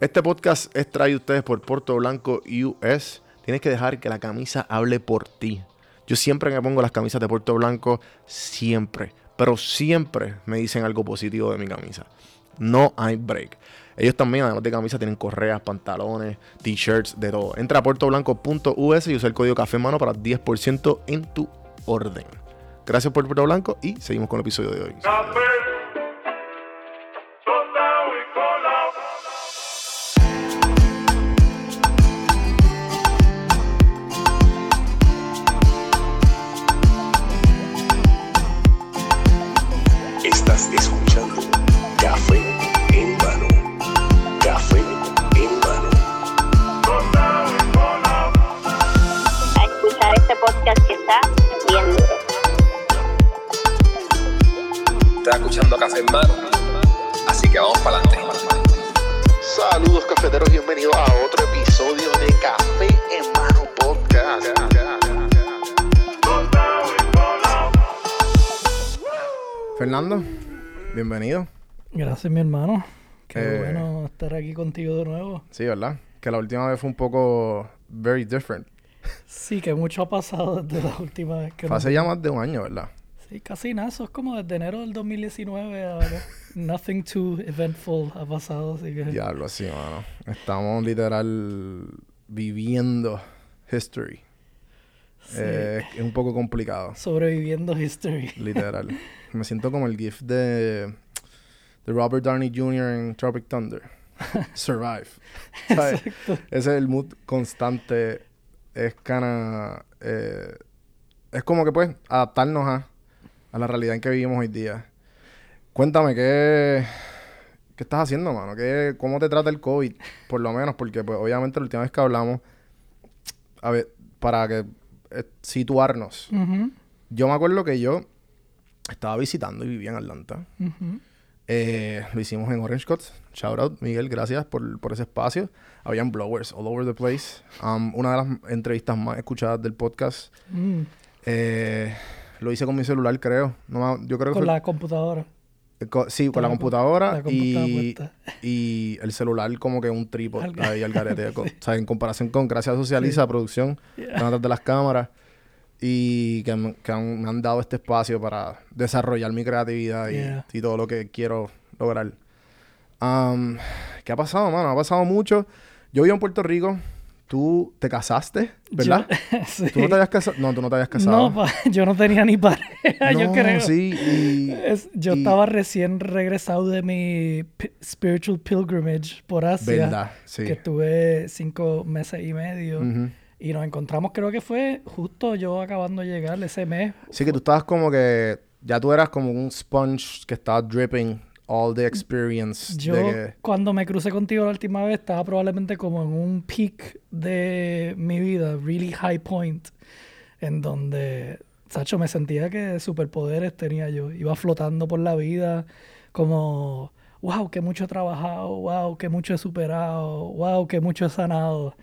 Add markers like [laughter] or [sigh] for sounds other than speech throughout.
Este podcast es traído ustedes por Puerto Blanco US. Tienes que dejar que la camisa hable por ti. Yo siempre me pongo las camisas de Puerto Blanco, siempre, pero siempre me dicen algo positivo de mi camisa. No hay break. Ellos también, además de camisas, tienen correas, pantalones, t-shirts, de todo. Entra a puertoblanco.us y usa el código café mano para 10% en tu orden. Gracias por Puerto Blanco y seguimos con el episodio de hoy. Café, Gracias, mi hermano. Qué Eh, bueno estar aquí contigo de nuevo. Sí, ¿verdad? Que la última vez fue un poco very different. Sí, que mucho ha pasado desde la última vez que Fue hace ya más de un año, ¿verdad? Sí, casi nada. Eso es como desde enero del 2019 ahora. [laughs] Nothing too eventful ha pasado, así que... Diablo, sí, mano. Estamos literal viviendo history. sí. Eh, es un poco complicado, Sobreviviendo history. literal. [laughs] Me siento como el gif de, de Robert Downey Jr. en Tropic Thunder. [laughs] Survive. [laughs] ¿Sabes? Exacto. Ese es el mood constante. Es cana. eh, es como que, pues, adaptarnos a, a la realidad en que vivimos hoy día. Cuéntame, ¿qué, qué estás haciendo, mano? ¿Qué, ¿Cómo te trata el COVID? Por lo menos, porque, pues, obviamente, la última vez que hablamos, a ver, para que eh, situarnos. Yo me acuerdo que yo estaba visitando y vivía en Atlanta. ujú. Eh, lo hicimos en Orange Cuts. Shout out, Miguel, gracias por, por ese espacio. Habían blowers all over the place. Um, una de las entrevistas más escuchadas del podcast. Mm, Eh, lo hice con mi celular, creo. No, yo creo que Con fue- la computadora. eh, co- sí, con la la com- computadora la computadora y, [laughs] y el celular como que un trípode ahí al garete. o sea, en comparación con, gracias a Socializa, producción, Yeah. de las cámaras y que, me- que han- me han dado este espacio para desarrollar mi creatividad y, Yeah. y todo lo que quiero lograr. Um, ¿Qué ha pasado, mano? Ha pasado mucho. Yo vivo en Puerto Rico. Tú te casaste, ¿verdad? Yo- [laughs] sí. ¿Tú no te habías casado? No, tú no te habías casado. No, pa- yo no tenía ni pareja, yo No, creo. sí. Y, Es- yo y- estaba recién regresado de mi pi- spiritual pilgrimage por Asia. Verdad, sí. Que estuve cinco meses y medio. Ujú. Y nos encontramos, creo que fue justo yo acabando de llegar ese mes. Sí, que tú estabas como que. Ya tú eras como un sponge que estaba dripping all the experience. Yo, de que- cuando me crucé contigo la última vez, estaba probablemente como en un peak de mi vida, really high point, en donde, Sacho, me sentía que superpoderes tenía yo. Iba flotando por la vida, como, wow, que mucho he trabajado, wow, que mucho he superado, wow, que mucho he sanado.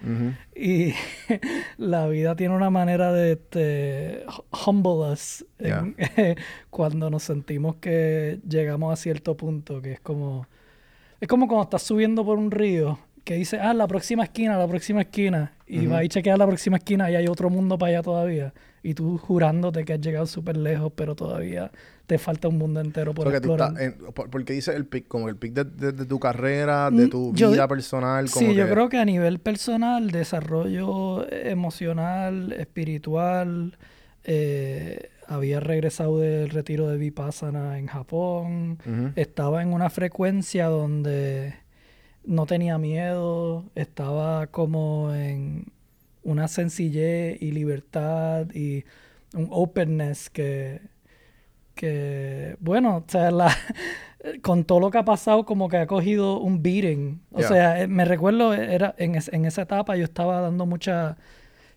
Y [laughs] la vida tiene una manera de este, humble us en- [laughs] cuando nos sentimos que llegamos a cierto punto, que es como... Es como cuando estás subiendo por un río, que dice, ah, la próxima esquina, la próxima esquina, y Ujú. vas y chequeas la próxima esquina y hay otro mundo para allá todavía. Y tú jurándote que has llegado súper lejos, pero todavía te falta un mundo entero por So que tú explorar. estás en- por- porque dice el pic, como el pic de, de- de tu carrera, de Mm, tu yo- vida personal. Como Sí, yo creo que a nivel personal, desarrollo emocional, espiritual, eh, había regresado del retiro de Vipassana en Japón, estaba en una frecuencia donde no tenía miedo, estaba como en una sencillez y libertad y un openness que, que bueno, o sea, la, [laughs] con todo lo que ha pasado, como que ha cogido un beating. O Yeah. sea, eh, me recuerdo, era en, es- en esa etapa yo estaba dando mucha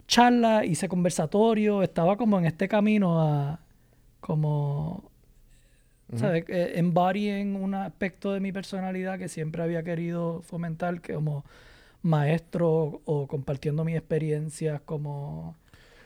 charla, hice conversatorio, estaba como en este camino a como ¿sabes? Eh, embodying un aspecto de mi personalidad que siempre había querido fomentar, que como maestro o compartiendo mis experiencias como...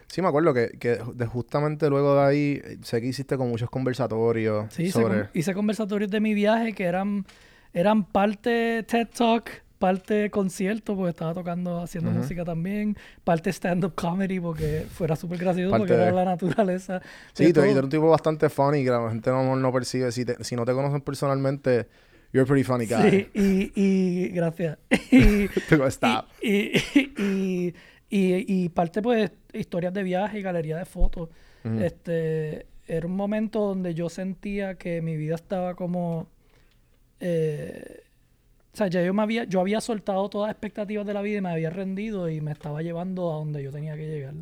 Sí, me acuerdo que, que de justamente luego de ahí sé que hiciste con muchos conversatorios Sí, hice, sobre... con- hice conversatorios de mi viaje que eran, eran parte TED Talk, parte concierto porque estaba tocando, haciendo música también, parte stand-up comedy porque fuera súper gracioso Parte porque era de- la naturaleza. Sí, tú eres un tipo bastante funny que la gente no, no percibe. Si, te- si no te conocen personalmente, you're a pretty funny guy. Sí, y, y gracias. [laughs] y, Stop. y, y, y- y parte, pues, historias de viaje y galería de fotos. Este, era un momento donde yo sentía que mi vida estaba como... eh, o sea, ya yo, me había, yo había soltado todas las expectativas de la vida y me había rendido y me estaba llevando a donde yo tenía que llegar.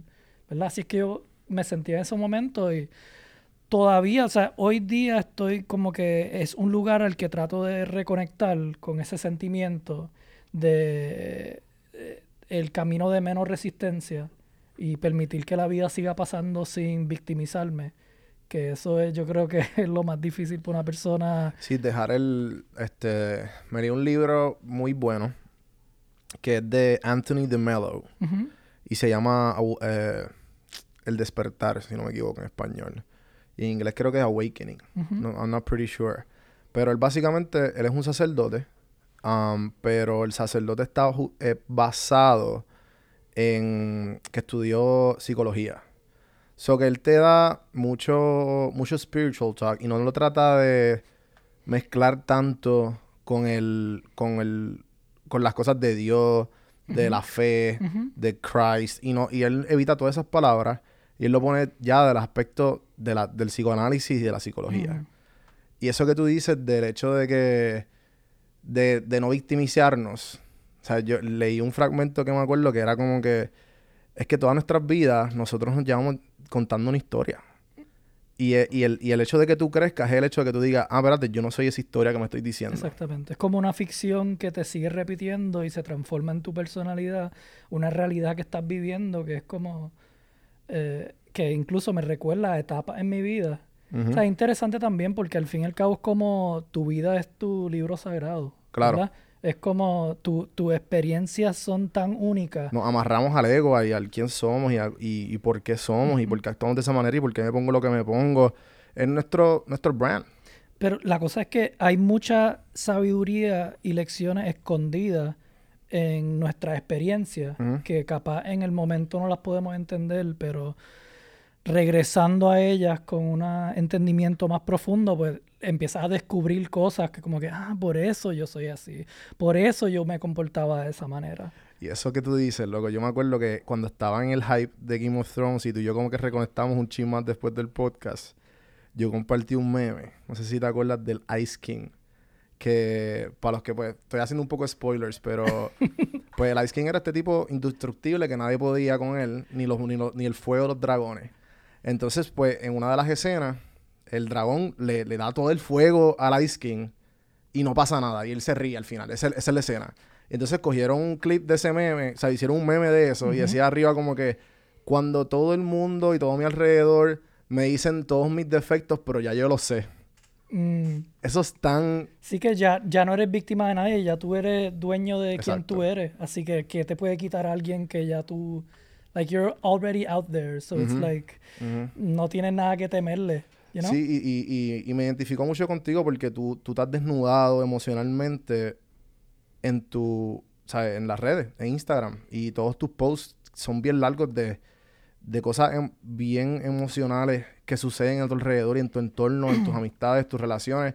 ¿Verdad? Así es que yo me sentía en ese momento y todavía, o sea, hoy día estoy como que es un lugar al que trato de reconectar con ese sentimiento de eh, el camino de menos resistencia y permitir que la vida siga pasando sin victimizarme. Que eso es, yo creo que [laughs] es lo más difícil para una persona. Sí, dejar el... Este... Me leí un libro muy bueno que es de Anthony de Mello y se llama eh, El despertar, si no me equivoco en español. En inglés creo que es Awakening. No, I'm not pretty sure. Pero él básicamente, él es un sacerdote, um, pero el sacerdote está eh, basado en que estudió psicología. So que él te da mucho, mucho spiritual talk y no lo trata de mezclar tanto con el, con el, con las cosas de Dios, de la fe, de Christ, y no, y él evita todas esas palabras y él lo pone ya del aspecto de la, del psicoanálisis y de la psicología. Y eso que tú dices del hecho de que, de, de no victimizarnos. O sea, yo leí un fragmento que me acuerdo que era como que, es que todas nuestras vidas nosotros nos llevamos contando una historia. Y, e- y el, y el hecho de que tú crezcas es el hecho de que tú digas, ah, espérate, yo no soy esa historia que me estoy diciendo. Exactamente. Es como una ficción que te sigue repitiendo y se transforma en tu personalidad, una realidad que estás viviendo que es como eh, que incluso me recuerda a etapas en mi vida. O sea, es interesante también porque al fin y al cabo es como tu vida es tu libro sagrado. Claro. ¿verdad? Es como tu- tus experiencias son tan únicas. Nos amarramos al ego y al quién somos y, a- y, y por qué somos y por qué actuamos de esa manera y por qué me pongo lo que me pongo. Es nuestro, nuestro brand. Pero la cosa es que hay mucha sabiduría y lecciones escondidas en nuestra experiencia Ujú. que capaz en el momento no las podemos entender, pero regresando a ellas con un entendimiento más profundo, pues empiezas a descubrir cosas que como que, ah, por eso yo soy así, por eso yo me comportaba de esa manera. Y eso que tú dices, loco, yo me acuerdo que cuando estaba en el hype de Game of Thrones y tú y yo como que reconectamos un chin más después del podcast, yo compartí un meme, no sé si te acuerdas del Ice King, que para los que pues estoy haciendo un poco de spoilers, pero [laughs] pues el Ice King era este tipo indestructible que nadie podía con él, ni, los, ni, los- ni el fuego de los dragones. Entonces pues en una de las escenas, el dragón le, le da todo el fuego al Ice King y no pasa nada. Y él se ríe al final. Esa, esa es la escena. Entonces cogieron un clip de ese meme, o sea, hicieron un meme de eso y decía arriba como que cuando todo el mundo y todo mi alrededor me dicen todos mis defectos, pero ya yo lo sé. Mm, Eso es tan... sí que ya, ya no eres víctima de nadie, ya tú eres dueño de quien tú eres. Así que, ¿qué te puede quitar a alguien que ya tú... Like, you're already out there. So it's like... No tienes nada que temerle. You know? Sí, y, y- y- y me identifico mucho contigo porque tú, tú estás desnudado emocionalmente en tu, ¿sabes? En las redes, en Instagram. Y todos tus posts son bien largos de, de cosas em- bien emocionales que suceden a tu alrededor y en tu entorno, en tus [clears throat] amistades, tus relaciones.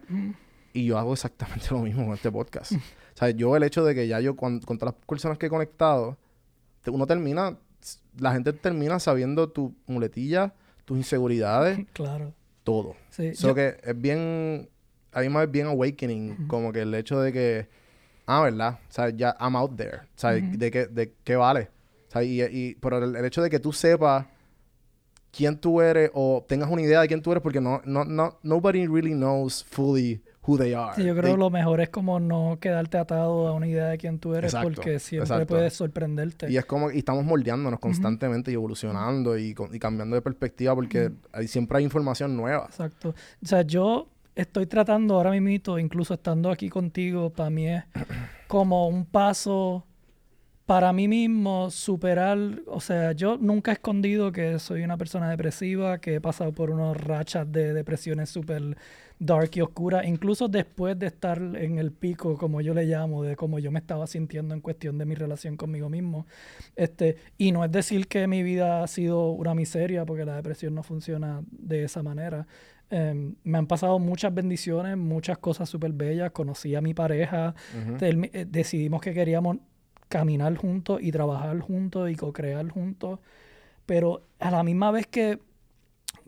Y yo hago exactamente [laughs] lo mismo con este podcast. [clears throat] o sea, yo el hecho de que ya yo con, con todas las personas que he conectado, uno termina, la gente termina sabiendo tus muletillas, tus inseguridades, [laughs] Claro. todo. Sí, So yo- que es bien, a mí me es bien awakening, como que el hecho de que, ah, ¿verdad? O sea, ya I'm out there. O sea, de, qué, de qué vale. O sea, y, y- pero el, el hecho de que tú sepas quién tú eres o tengas una idea de quién tú eres, porque no, no, no, nobody really knows fully who they are. Sí, yo creo que lo mejor es como no quedarte atado a una idea de quién tú eres Exacto, porque siempre exacto. puedes sorprenderte. Y es como, y estamos moldeándonos constantemente y evolucionando y, y cambiando de perspectiva porque hay, siempre hay información nueva. Exacto. O sea, yo estoy tratando ahora mismo, incluso estando aquí contigo, para mí es [clears throat] como un paso para mí mismo superar, o sea, yo nunca he escondido que soy una persona depresiva, que he pasado por unas rachas de depresiones súper dark y oscuras, incluso después de estar en el pico, como yo le llamo, de cómo yo me estaba sintiendo en cuestión de mi relación conmigo mismo. Este, y no es decir que mi vida ha sido una miseria, porque la depresión no funciona de esa manera. Em, me han pasado muchas bendiciones, muchas cosas súper bellas. Conocí a mi pareja, termi- eh, decidimos que queríamos caminar juntos y trabajar juntos y co-crear juntos. Pero a la misma vez que,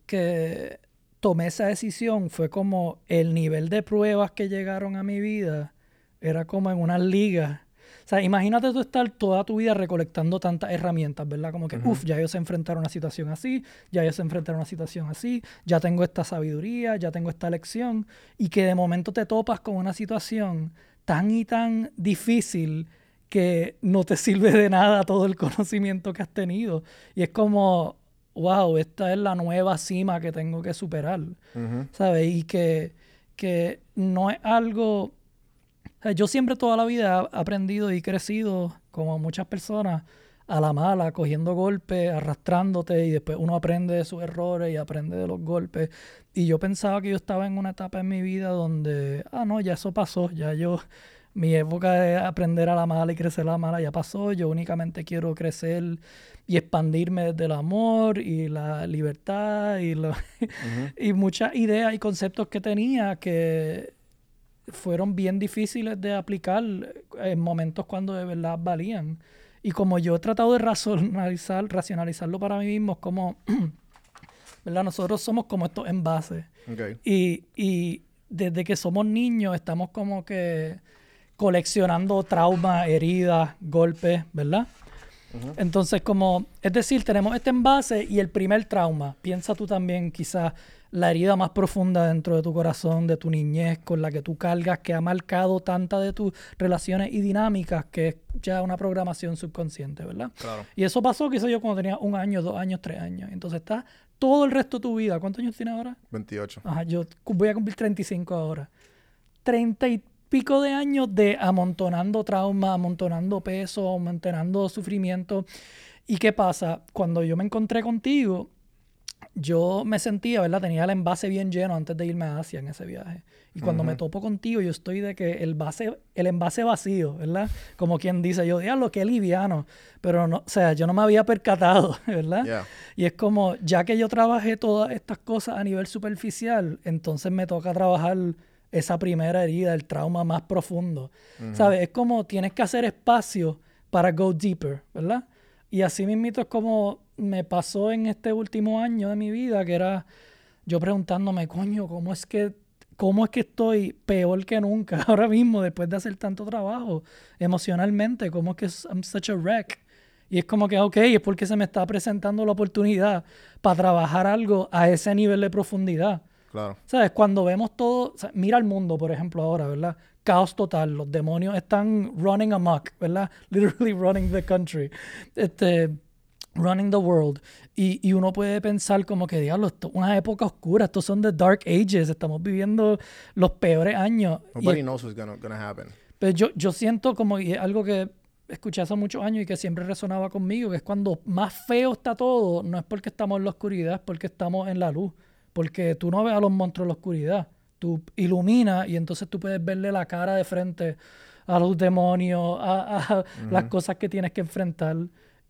que tomé esa decisión, fue como el nivel de pruebas que llegaron a mi vida, era como en una liga. O sea, imagínate tú estar toda tu vida recolectando tantas herramientas, ¿verdad? Como que, uff, ya yo sé enfrentar una situación así, ya yo sé enfrentar una situación así, ya tengo esta sabiduría, ya tengo esta lección, y que de momento te topas con una situación tan y tan difícil que no te [laughs] sirve de nada todo el conocimiento que has tenido. Y es como, wow, esta es la nueva cima que tengo que superar, ¿sabes? Y que, que no es algo... yo siempre toda la vida he aprendido y crecido, como muchas personas, a la mala, cogiendo golpes, arrastrándote y después uno aprende de sus errores y aprende de los golpes. Y yo pensaba que yo estaba en una etapa en mi vida donde, ah, no, ya eso pasó, ya yo, mi época de aprender a la mala y crecer a la mala ya pasó, yo únicamente quiero crecer y expandirme desde el amor y la libertad y, lo- [laughs] y muchas ideas y conceptos que tenía que fueron bien difíciles de aplicar en momentos cuando de verdad valían. Y como yo he tratado de racionalizar, racionalizarlo para mí mismo, es como, [clears throat] ¿verdad? Nosotros somos como estos envases. Ok. Y, y desde que somos niños estamos como que coleccionando traumas, heridas, golpes, ¿verdad? Entonces, como, es decir, tenemos este envase y el primer trauma. Piensa tú también quizás la herida más profunda dentro de tu corazón, de tu niñez, con la que tú cargas, que ha marcado tantas de tus relaciones y dinámicas, que es ya una programación subconsciente, ¿verdad? Claro. Y eso pasó, sé yo, cuando tenía un año, dos años, tres años. Entonces está todo el resto de tu vida. ¿Cuántos años tienes ahora? 28. Ajá, yo voy a cumplir 35 ahora. 30 y pico de años de amontonando trauma, amontonando peso, amontonando sufrimiento. ¿Y qué pasa? Cuando yo me encontré contigo, yo me sentía, ¿verdad? Tenía el envase bien lleno antes de irme a Asia en ese viaje. Y cuando me topo contigo, yo estoy de que el, base, el envase vacío, ¿verdad? Como quien dice, yo, diablo, qué liviano. Pero no, o sea, yo no me había percatado, [laughs] ¿verdad? Yeah. Y es como, ya que yo trabajé todas estas cosas a nivel superficial, entonces me toca trabajar esa primera herida, el trauma más profundo. ¿Sabes? Es como tienes que hacer espacio para go deeper, ¿verdad? Y así mismito es como me pasó en este último año de mi vida, que era yo preguntándome, coño, ¿cómo es que, cómo es que estoy peor que nunca [laughs] ahora mismo después de hacer tanto trabajo emocionalmente? ¿Cómo es que I'm such a wreck? Y es como que, ok, es porque se me está presentando la oportunidad para trabajar algo a ese nivel de profundidad. Claro. ¿Sabes? Cuando vemos todo, o sea, mira el mundo, por ejemplo, ahora, ¿verdad? Caos total, los demonios están running amok, ¿verdad? [laughs] Literally running the country, este, running the world. Y, y uno puede pensar como que, diablo, esto es una época oscura, estos son the dark ages, estamos viviendo los peores años. Y Nobody es- knows what's gonna, gonna happen. pero yo, yo siento como, y es algo que escuché hace muchos años y que siempre resonaba conmigo, que es cuando más feo está todo, no es porque estamos en la oscuridad, es porque estamos en la luz. Porque tú no ves a los monstruos en la oscuridad. Tú iluminas y entonces tú puedes verle la cara de frente a los demonios, a, a las cosas que tienes que enfrentar.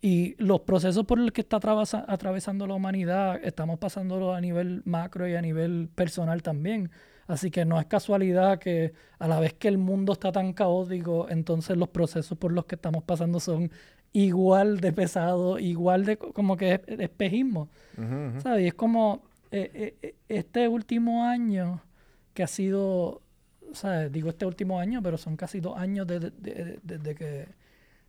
Y los procesos por los que está atravesa- atravesando la humanidad, estamos pasándolo a nivel macro y a nivel personal también. Así que no es casualidad que a la vez que el mundo está tan caótico, entonces los procesos por los que estamos pasando son igual de pesados, igual de co- como que es- espejismo. ¿Sabes? Y es como eh, eh, eh, este último año que ha sido, ¿sabes? Digo este último año, pero son casi dos años desde de, de- de- de que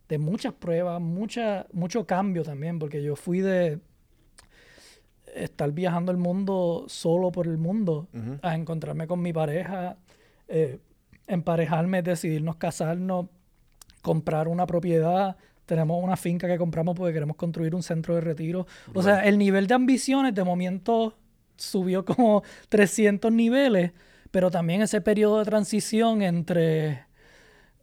de muchas pruebas, mucha, mucho cambio también, porque yo fui de estar viajando el mundo solo por el mundo, a encontrarme con mi pareja, eh, emparejarme, decidirnos casarnos, comprar una propiedad. Tenemos una finca que compramos porque queremos construir un centro de retiro. O sea, el nivel de ambiciones de momento subió como 300 niveles, pero también ese periodo de transición entre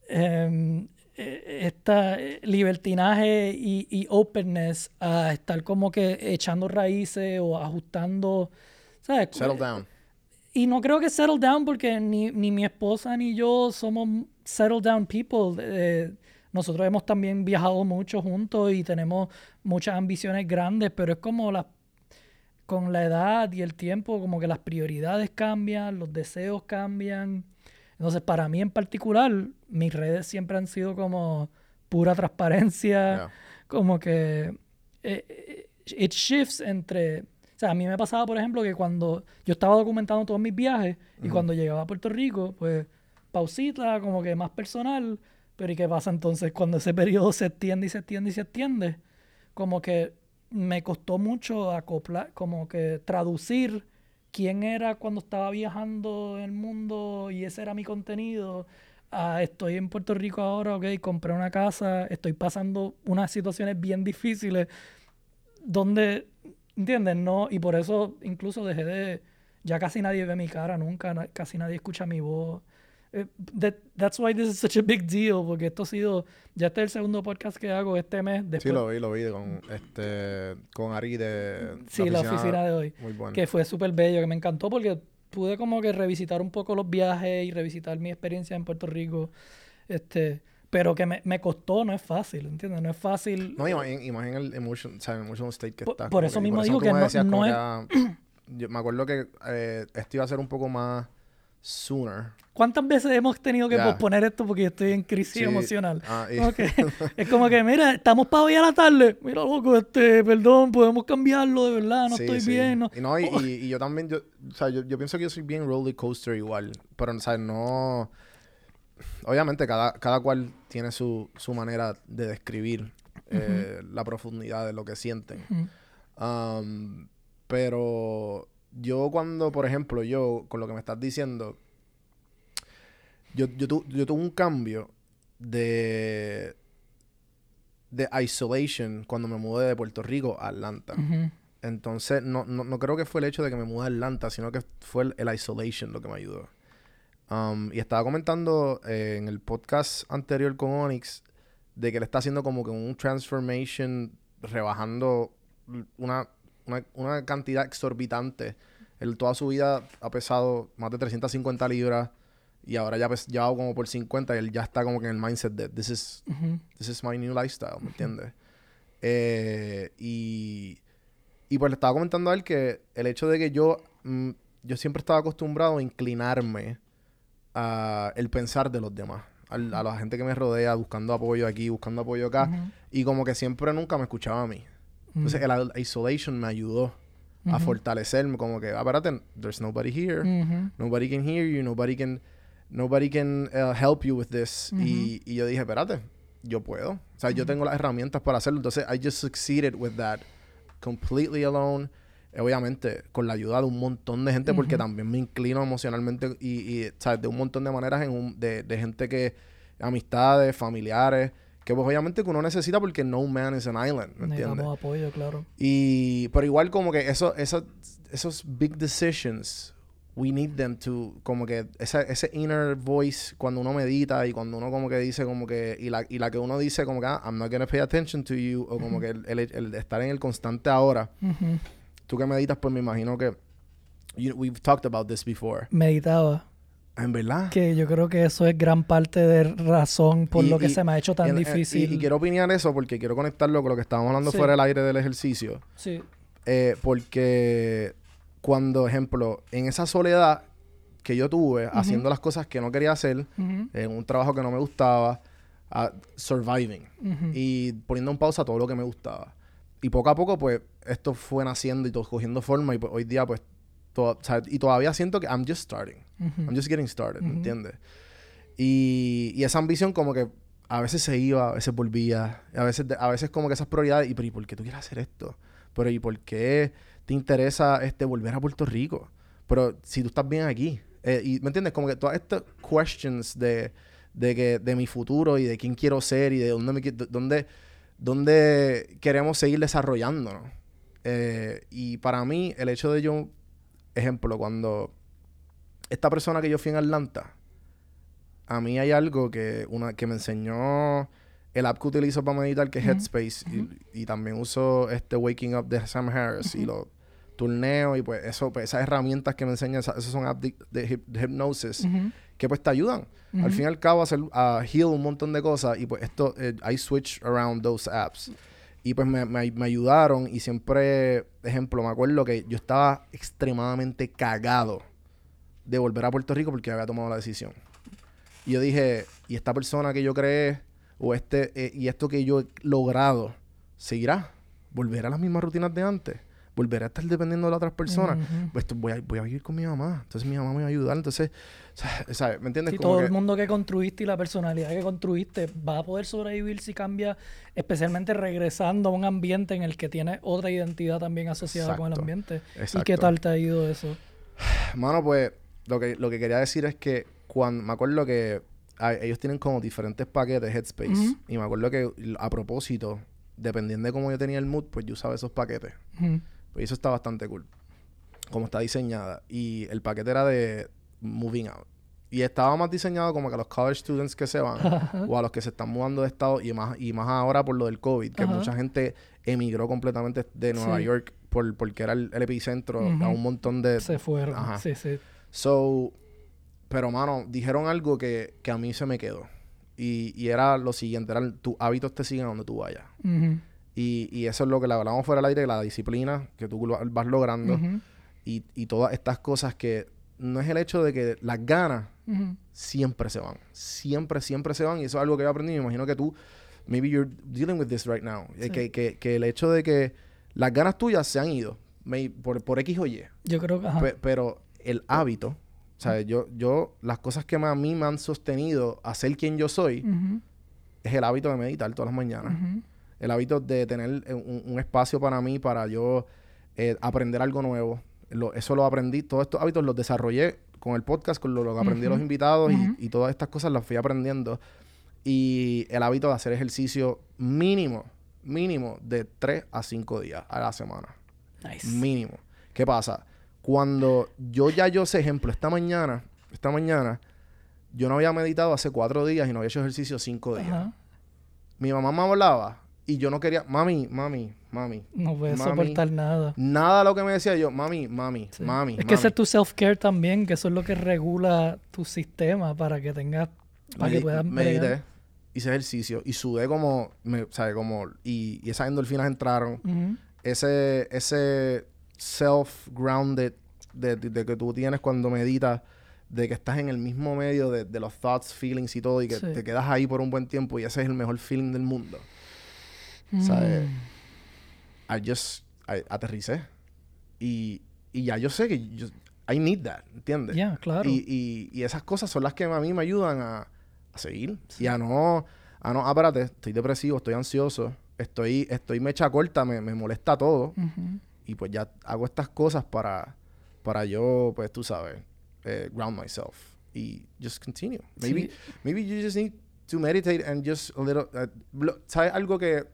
em, eh, esta eh, libertinaje y, y openness a estar como que echando raíces o ajustando, ¿sabes? Settle down. Y no creo que settle down porque ni, ni mi esposa ni yo somos settle down people. Eh, nosotros hemos también viajado mucho juntos y tenemos muchas ambiciones grandes, pero es como las con la edad y el tiempo, como que las prioridades cambian, los deseos cambian. Entonces, para mí en particular, mis redes siempre han sido como pura transparencia, Yeah. como que eh, eh, it shifts entre... O sea, a mí me pasaba, por ejemplo, que cuando yo estaba documentando todos mis viajes y cuando llegaba a Puerto Rico, pues pausita, como que más personal, pero ¿y qué pasa entonces cuando ese periodo se extiende y se extiende y se extiende? Como que me costó mucho acoplar, como que traducir quién era cuando estaba viajando el mundo y ese era mi contenido. a estoy en Puerto Rico ahora, ok, compré una casa, estoy pasando unas situaciones bien difíciles donde, ¿entiendes? No, y por eso incluso dejé de, ya casi nadie ve mi cara nunca, casi nadie escucha mi voz. Eh, that- that's why this is such a big deal, porque esto ha sido, ya este es el segundo podcast que hago este mes, después, Sí, lo vi, lo vi con, este, con Ari de Sí, la oficina de hoy. Muy bueno. que fue súper bello, que me encantó porque pude como que revisitar un poco los viajes y revisitar mi experiencia en Puerto Rico. Este, pero que me, me costó, no es fácil, ¿entiendes? No es fácil. No, imagina, imagina el emotion, o sea, el emotional state que Por- está. por eso que- mismo por digo que no- decías no es- ah, yo me acuerdo que eh, esto iba a ser un poco más sooner. ¿Cuántas veces hemos tenido que Ya. posponer esto porque yo estoy en crisis Sí, emocional? ah, y- que- [laughs] es como que, mira, estamos para hoy a la tarde. Mira, loco, este, perdón, podemos cambiarlo, de verdad, no Sí, estoy sí. bien. No. Y, no, y, y- y yo también, yo, o sea, yo, yo pienso que yo soy bien roller coaster igual. Pero, o sea, no... Obviamente, cada, cada cual tiene su, su manera de describir eh, la profundidad de lo que sienten. Um, pero yo cuando, por ejemplo, yo, con lo que me estás diciendo, yo, yo, tu- yo tuve un cambio de, de isolation cuando me mudé de Puerto Rico a Atlanta. Entonces, no, no, no creo que fue el hecho de que me mudé a Atlanta, sino que fue el, el isolation lo que me ayudó. Um, y estaba comentando eh, en el podcast anterior con Onyx de que él está haciendo como que un transformation, rebajando una, una, una cantidad exorbitante. Él toda su vida ha pesado más de 350 libras y ahora ya, va como por 50 y él ya está como que en el mindset de this is, this is my new lifestyle, ¿me entiendes? Eh, y, y pues le estaba comentando a él que el hecho de que yo, mm, yo siempre estaba acostumbrado a inclinarme a el pensar de los demás, a la gente que me rodea, buscando apoyo aquí, buscando apoyo acá, y como que siempre nunca me escuchaba a mí. Entonces el al- isolation me ayudó a fortalecerme, como que, espérate, there's nobody here, nobody can hear you, nobody can, nobody can uh, help you with this. y, y yo dije, espérate, yo puedo. O sea, yo tengo las herramientas para hacerlo. Entonces, I just succeeded with that completely alone. Obviamente, con la ayuda de un montón de gente, porque también me inclino emocionalmente y, y ¿sabes? de un montón de maneras en un, de, de gente que, amistades, familiares, que pues obviamente que uno necesita porque no man is an island, ¿me entiendes? Necesitamos apoyo, claro. Y, pero igual como que eso, eso, esos big decisions, we need them to, como que esa, ese inner voice cuando uno medita y cuando uno como que dice como que, y la, y la que uno dice como que, ah, I'm not gonna pay attention to you, o como que el, el- el estar en el constante ahora, tú que meditas, pues me imagino que, you- we've talked about this before. Meditaba. En verdad. Que yo creo que eso es gran parte de razón por Y- lo que y- se me ha hecho tan y- y- difícil. Y, quiero opinar eso porque quiero conectarlo con lo que estábamos hablando Sí. fuera del aire del ejercicio. Sí. Eh, porque cuando, ejemplo, en esa soledad que yo tuve, haciendo las cosas que no quería hacer, Ujú. en un trabajo que no me gustaba, ah, surviving Ujú. y poniendo en pausa todo lo que me gustaba. Y poco a poco, pues, esto fue naciendo y todo cogiendo forma y pues, hoy día, pues, o sea, y todavía siento que I'm just starting. Ujú. I'm just getting started, ¿me entiendes? Y, y esa ambición como que a veces se iba, a veces volvía, a veces, a veces como que esas prioridades, y pero ¿y por qué tú quieres hacer esto? Pero ¿y por qué te interesa este volver a Puerto Rico? Pero si tú estás bien aquí, eh, y ¿me entiendes? Como que todas estas questions de, de que de mi futuro y de quién quiero ser y de dónde me dónde, dónde queremos seguir desarrollándonos. Eh, y para mí, el hecho de yo, ejemplo, cuando esta persona que yo fui en Atlanta, a mí hay algo que, una, que me enseñó el app que utilizo para meditar, que es Headspace, y, y también uso este Waking Up de Sam Harris y lo turneo y pues eso, pues, esas herramientas que me enseñan, esas, son apps de, de hip- de hipnosis que pues te ayudan. Al fin y al cabo a, hacer, a heal un montón de cosas y pues esto, eh, I switch around those apps. Y pues me, me- ayudaron y siempre, ejemplo, me acuerdo que yo estaba extremadamente cagado de volver a Puerto Rico porque había tomado la decisión. Y yo dije, y esta persona que yo creé, o este, eh, y esto que yo he logrado, ¿seguirá? ¿Volverá a las mismas rutinas de antes? ¿Volverá a estar dependiendo de las otras personas? Pues esto voy, a, voy a vivir con mi mamá. Entonces mi mamá me va a ayudar. Entonces, [laughs] ¿sabes? ¿Me entiendes? Sí, Como todo que- el mundo que construiste y la personalidad que construiste va a poder sobrevivir si cambia, especialmente regresando a un ambiente en el que tiene otra identidad también asociada con el Exacto, ambiente. ¿Y exacto. qué tal te ha ido eso? Mano, pues lo que, lo que quería decir es que cuando me acuerdo que ellos tienen como diferentes paquetes Headspace. Ujú. Y me acuerdo que a propósito, dependiendo de cómo yo tenía el mood, pues yo usaba esos paquetes. Ujú. Pues eso está bastante cool. Como está diseñada. Y el paquete era de Moving Out. Y estaba más diseñado como que a los college students que se van [laughs] o a los que se están mudando de estado y más, y más ahora por lo del COVID, que Ajá. mucha gente emigró completamente de Nueva Sí. York por, porque era el, el epicentro a un montón de... Se fueron. Ajá. Sí, sí. So, pero mano, dijeron algo que, que a mí se me quedó. Y, y era lo siguiente, era el- tus hábitos te siguen a donde tú vayas. Ujú. Y, y eso es lo que le hablamos fuera del aire, la disciplina que tú vas logrando Ujú. y, y todas estas cosas que no es el hecho de que las ganas Ujú. siempre se van. Siempre, siempre se van. Y eso es algo que yo aprendí. Me imagino que tú, maybe you're dealing with this right now. Eh, Sí. Que, que, que el hecho de que las ganas tuyas se han ido por, por X o Y. Yo creo que... ajá. Pe- pero el hábito, o sea, yo, yo, las cosas que me- a mí me han sostenido a ser quien yo soy, es el hábito de meditar todas las mañanas. El hábito de tener un, un espacio para mí, para yo eh, aprender algo nuevo. Lo- eso lo aprendí, todos estos hábitos los desarrollé con el podcast, con lo, lo que aprendí los invitados y- todas estas cosas las fui aprendiendo. Y el hábito de hacer ejercicio mínimo, mínimo de 3 a 5 días a la semana. Nice. Mínimo. ¿Qué pasa? Cuando yo ya yo sé, ejemplo, esta mañana, esta mañana, yo no había meditado hace cuatro días y no había hecho ejercicio cinco días. Mi mamá me hablaba y yo no quería, mami, mami, mami. No puedes Mami. soportar nada. Nada lo que me decía yo, mami, mami, Sí. mami. es mami. que ese es tu self-care también, que eso es lo que regula tu sistema para que tengas, para que Medi- puedas medité, hice ejercicio y sudé como, me, ¿sabes? Como, y, y esas endorfinas entraron. Ese, ese self-grounded de, de- de que tú tienes cuando meditas, de que estás en el mismo medio de, de los thoughts, feelings y todo, y que Sí. te quedas ahí por un buen tiempo, y ese es el mejor feeling del mundo. ¿Sabes? Mm. I just, I- aterricé. Y, y ya yo sé que yo, I need that, ¿entiendes? Ya, claro. Y, y, y esas cosas son las que a mí me ayudan a, a seguir. Y a no, a no, ah, espérate, estoy depresivo, estoy ansioso, estoy, estoy mecha corta, me, me molesta todo. Y pues ya hago estas cosas para, para yo, pues tú sabes, eh, ground myself. Y just continue. Maybe, Sí. maybe you just need to meditate and just a little... uh, ¿Sabes algo que...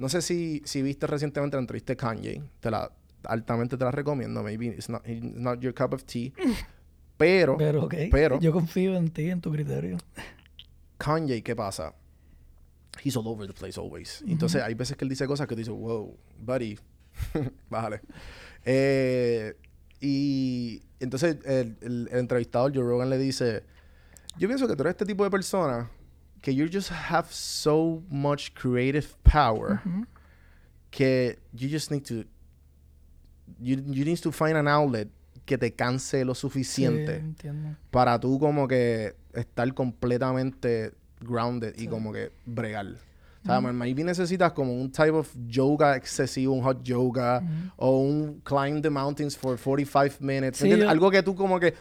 No sé si, si viste recientemente la entrevista de Kanye. Te la, altamente te la recomiendo. Maybe it's not, it's not your cup of tea. [laughs] Pero, Pero, pero- Yo confío en ti, en tu criterio. Kanye, ¿qué pasa? He's all over the place always. Entonces, hay veces que él dice cosas que tú dices, wow, buddy, [laughs] bájale. Eh, y entonces el, el- el entrevistador Joe Rogan le dice, yo pienso que tú eres este tipo de persona que you just have so much creative power que you just need to you, you need to find an outlet que te canse lo suficiente para tú como que estar completamente grounded y como que bregar. O sea, maybe necesitas como un type of yoga excesivo, un hot yoga, o un climb the mountains for 45 minutes. Sí, ¿entiendes? yo- Algo que tú como que...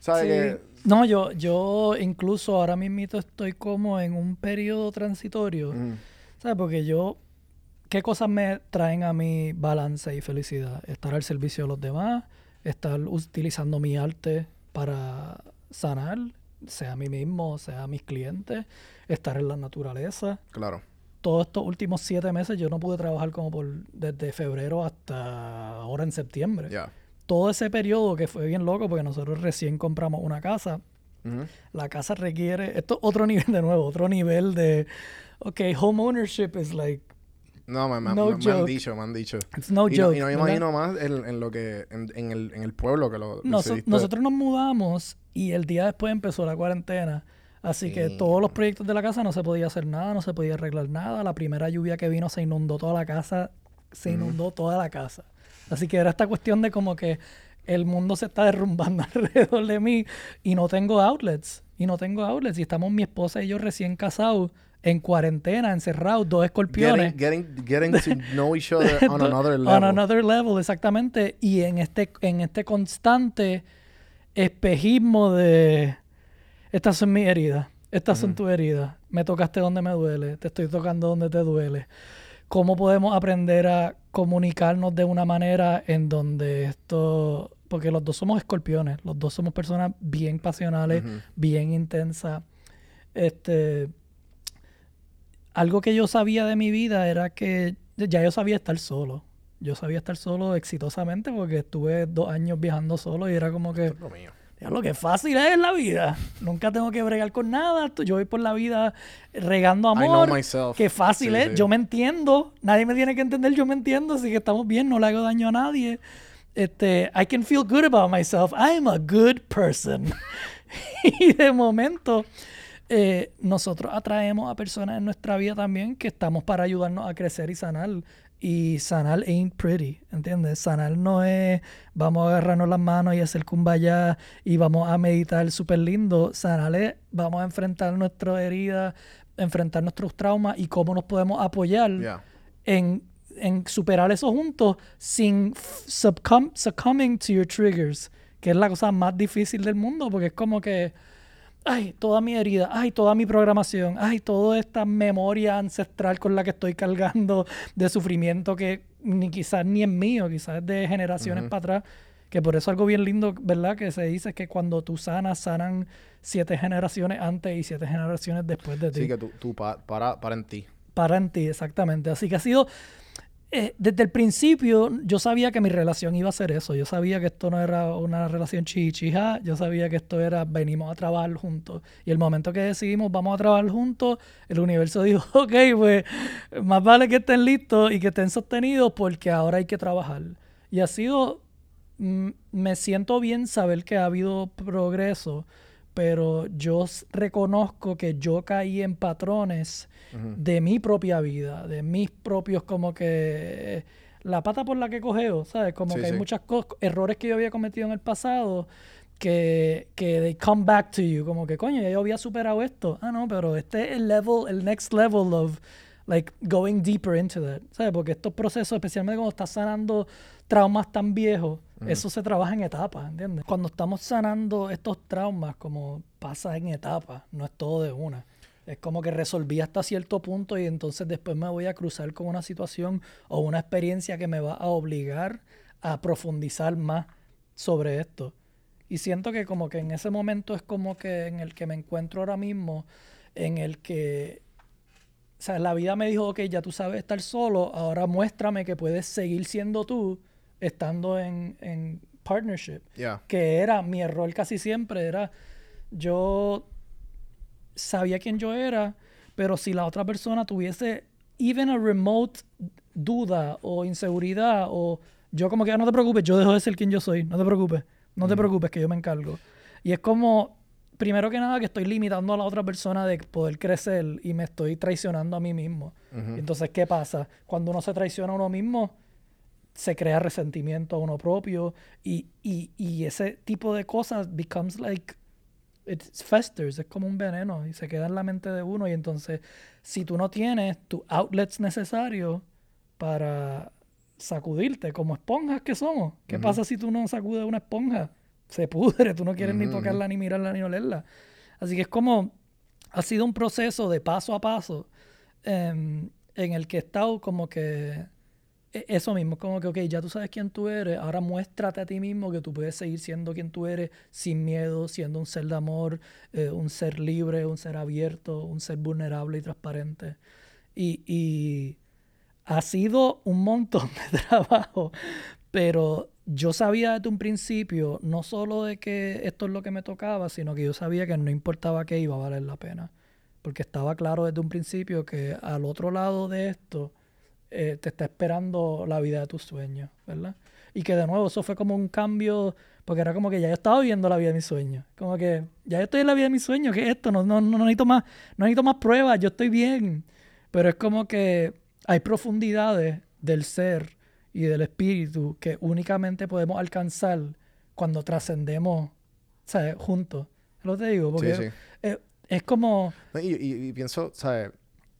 ¿Sabes? Que, No, yo, yo incluso ahora mismo estoy como en un periodo transitorio. Mm, ¿Sabes? Porque yo, ¿qué cosas me traen a mí balance y felicidad? Estar al servicio de los demás, estar utilizando mi arte para sanar, sea a mí mismo, sea a mis clientes, estar en la naturaleza. claro. Todos estos últimos siete meses yo no pude trabajar como por desde febrero hasta ahora en septiembre Ya. Todo ese periodo que fue bien loco porque nosotros recién compramos una casa. La casa requiere, esto es otro [laughs] nivel de nuevo, otro nivel de, ok, home ownership is like, No, me, me- No me- me han dicho, me han dicho. it's no y, no, joke. y no me imagino más en, en lo que, en, en el, en el pueblo que lo nosotros nos mudamos y el día después empezó la cuarentena. Así que todos los proyectos de la casa no se podía hacer nada, no se podía arreglar nada. La primera lluvia que vino se inundó toda la casa, se inundó toda la casa. Así que era esta cuestión de como que el mundo se está derrumbando [laughs] alrededor de mí y no tengo outlets. Y no tengo outlets. Y estamos mi esposa y yo recién casados, en cuarentena, encerrados, dos escorpiones. Getting, getting, getting to [laughs] know each other on another level. On another level, exactamente. Y en este, en este constante espejismo de estas son mis heridas, estas son tus heridas, me tocaste donde me duele, te estoy tocando donde te duele. ¿Cómo podemos aprender a comunicarnos de una manera en donde esto, porque los dos somos escorpiones, los dos somos personas bien pasionales, bien intensas. Este, algo que yo sabía de mi vida era que ya yo sabía estar solo. Yo sabía estar solo exitosamente porque estuve dos años viajando solo y era como que, Lo mío. Ya lo que fácil es la vida. Nunca tengo que bregar con nada. Yo voy por la vida regando amor. Qué fácil Sí, es. sí. Yo me entiendo. Nadie me tiene que entender. Yo me entiendo. Así que estamos bien. No le hago daño a nadie. Este, I can feel good about myself. I'm a good person. [laughs] y de momento, eh, nosotros atraemos a personas en nuestra vida también que estamos para ayudarnos a crecer y sanar. Y sanar ain't pretty, ¿entiendes? Sanar no es vamos a agarrarnos las manos y hacer kumbaya y vamos a meditar súper lindo. Sanar es vamos a enfrentar nuestras heridas, enfrentar nuestros traumas y cómo nos podemos apoyar Yeah. en, en superar eso juntos sin succumb- succumbing to your triggers, que es la cosa más difícil del mundo, porque es como que, ay, toda mi herida, ay, toda mi programación, ay, toda esta memoria ancestral con la que estoy cargando de sufrimiento que ni quizás ni es mío, quizás es de generaciones para atrás. Que por eso algo bien lindo, ¿verdad? Que se dice que cuando tú sanas, sanan siete generaciones antes y siete generaciones después de ti Sí, que tú, tú pa- para, para en ti. para en ti, exactamente. Así que ha sido, eh, desde el principio yo sabía que mi relación iba a ser eso. Yo sabía que esto no era una relación chichija, yo sabía que esto era venimos a trabajar juntos. Y el momento que decidimos vamos a trabajar juntos, el universo [laughs] dijo, ok, pues más vale que estén listos y que estén sostenidos porque ahora hay que trabajar. Y ha sido, mm, me siento bien saber que ha habido progreso, pero yo reconozco que yo caí en patrones de mi propia vida, de mis propios como que la pata por la que cogeo, ¿sabes? Como Sí, que hay sí. muchas cosas, errores que yo había cometido en el pasado que, que they come back to you, como que coño, ya yo había superado esto. Ah, no, pero este es el level, el next level of like going deeper into that, ¿sabes? Porque estos procesos, especialmente cuando estás sanando traumas tan viejos, eso se trabaja en etapas, ¿entiendes? Cuando estamos sanando estos traumas, como pasa en etapas, no es todo de una. Es como que resolví hasta cierto punto y entonces después me voy a cruzar con una situación o una experiencia que me va a obligar a profundizar más sobre esto. Y siento que como que en ese momento es como que en el que me encuentro ahora mismo, en el que, sea, la vida me dijo, ok, ya tú sabes estar solo, ahora muéstrame que puedes seguir siendo tú estando en, en partnership. Yeah. Que era mi error casi siempre, era yo sabía quién yo era, pero si la otra persona tuviese even a remote duda o inseguridad o yo como que "Ah, no te preocupes, yo dejo de ser quien yo soy, no te preocupes, no te preocupes que yo me encargo. Y es como primero que nada que estoy limitando a la otra persona de poder crecer y me estoy traicionando a mí mismo. Entonces, ¿qué pasa? Cuando uno se traiciona a uno mismo, se crea resentimiento a uno propio y, y, y ese tipo de cosas becomes like it festers, es como un veneno y se queda en la mente de uno y entonces si tú no tienes tus outlets necesarios para sacudirte como esponjas que somos, ¿qué pasa si tú no sacudes una esponja? Se pudre, tú no quieres ni tocarla, ni mirarla, ni olerla. Así que es como, ha sido un proceso de paso a paso em, en el que he estado como que e- eso mismo, como que, ok, ya tú sabes quién tú eres, ahora muéstrate a ti mismo que tú puedes seguir siendo quien tú eres sin miedo, siendo un ser de amor, eh, un ser libre, un ser abierto, un ser vulnerable y transparente. Y, y ha sido un montón de [laughs] trabajo, pero yo sabía desde un principio, no solo de que esto es lo que me tocaba, sino que yo sabía que no importaba qué iba a valer la pena. Porque estaba claro desde un principio que al otro lado de esto eh, te está esperando la vida de tus sueños, ¿verdad? Y que de nuevo eso fue como un cambio, porque era como que ya yo estaba viviendo la vida de mis sueños. Como que ya yo estoy en la vida de mis sueños, ¿qué es esto? No, no, no necesito más, no necesito más pruebas, yo estoy bien. Pero es como que hay profundidades del ser y del espíritu que únicamente podemos alcanzar cuando trascendemos, ¿sabes? Juntos. Lo te digo, porque Sí, sí. Es, es como... No, Y, y- y pienso, ¿sabes?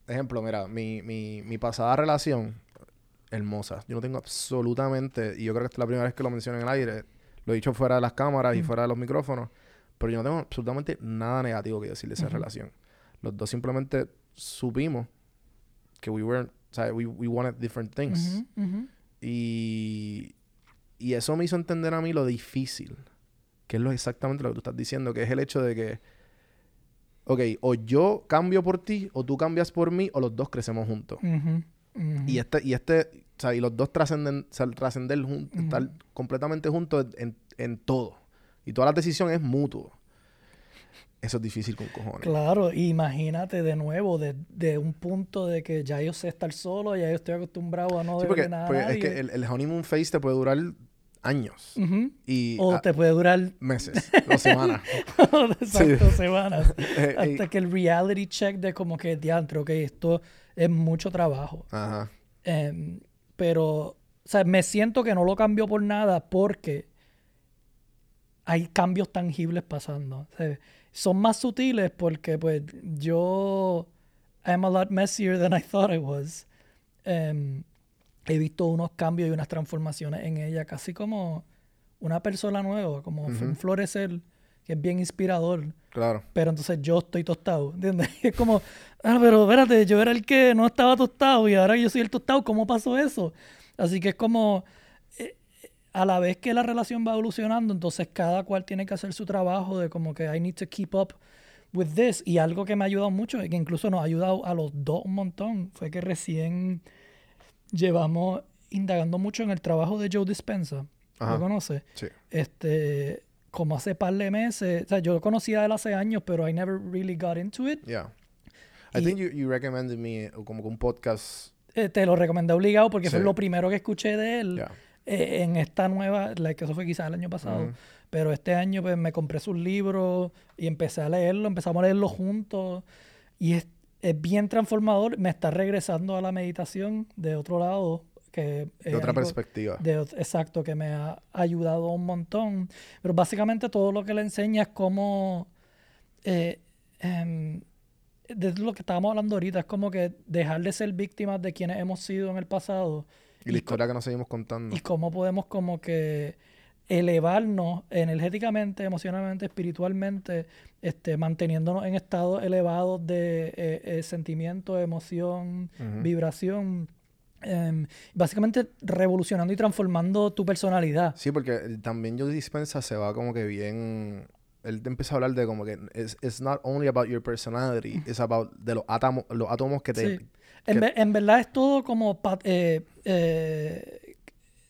Ejemplo, mira, mi, mi, mi pasada relación, hermosa. Yo no tengo absolutamente, y yo creo que esta es la primera vez que lo menciono en el aire, lo he dicho fuera de las cámaras y fuera de los micrófonos, pero yo no tengo absolutamente nada negativo que decir de esa relación. Los dos simplemente supimos que we were, ¿sabes? We, we wanted different things. Ujú, ujú. Y, y eso me hizo entender a mí lo difícil, que es lo exactamente lo que tú estás diciendo, que es el hecho de que, ok, o yo cambio por ti, o tú cambias por mí, o los dos crecemos juntos. Y este, y este, o sea, y los dos trascenden, trascender jun- estar completamente juntos en, en todo. Y toda la decisión es mutuo. Eso es difícil con cojones. Claro, imagínate de nuevo, de, de un punto de que ya yo sé estar solo, ya yo estoy acostumbrado a no Sí, nada a porque es que el, el honeymoon phase te puede durar años. Y O te puede durar meses, o semanas. [laughs] exacto, semanas. [laughs] Eh, hasta eh, que el reality check de como que diantro, ok, esto es mucho trabajo. Ajá. Em, pero, o sea, me siento que no lo cambio por nada porque hay cambios tangibles pasando. O sea, son más sutiles porque, pues, yo I'm a lot messier than I thought I was. Em, he visto unos cambios y unas transformaciones en ella, casi como una persona nueva, como un florecer que es bien inspirador. Claro. Pero entonces yo estoy tostado, ¿entiendes? [laughs] Es como, ah, pero espérate, yo era el que no estaba tostado y ahora yo soy el tostado, ¿cómo pasó eso? Así que es como, a la vez que la relación va evolucionando, entonces cada cual tiene que hacer su trabajo de como que I need to keep up with this. Y algo que me ha ayudado mucho, y que incluso nos ha ayudado a los dos un montón, fue que recién llevamos indagando mucho en el trabajo de Joe Dispenza. Ajá. ¿Lo conoces? Sí. este, como hace par de meses, o sea, yo lo conocía él hace años, pero I never really got into it. Yeah. I Y- think you, you recommended me como que un podcast. Eh, te lo recomendé obligado porque fue Sí. lo primero que escuché de él Yeah. Eh, en esta nueva, like, eso fue quizás el año pasado, Ujú. pero este año pues me compré sus libros y empecé a leerlo, empezamos a leerlo juntos y es, es bien transformador, me está regresando a la meditación de otro lado. Que De otra algo- perspectiva. de exacto, que me ha ayudado un montón. Pero básicamente todo lo que le enseña es cómo, eh, em, de lo que estábamos hablando ahorita, es como que dejar de ser víctimas de quienes hemos sido en el pasado Y la historia que nos seguimos contando. y cómo podemos como que elevarnos energéticamente, emocionalmente, espiritualmente, este, manteniéndonos en estados elevados de eh, eh, sentimiento, emoción, Ujú. vibración. em, básicamente revolucionando y transformando tu personalidad. Sí, porque también Joe Dispensa se va como que bien. Él te empieza a hablar de como que it's, it's not only about your personality, it's about de los átomos, los átomos que te. Sí. En, ve- en verdad es todo como eh, eh,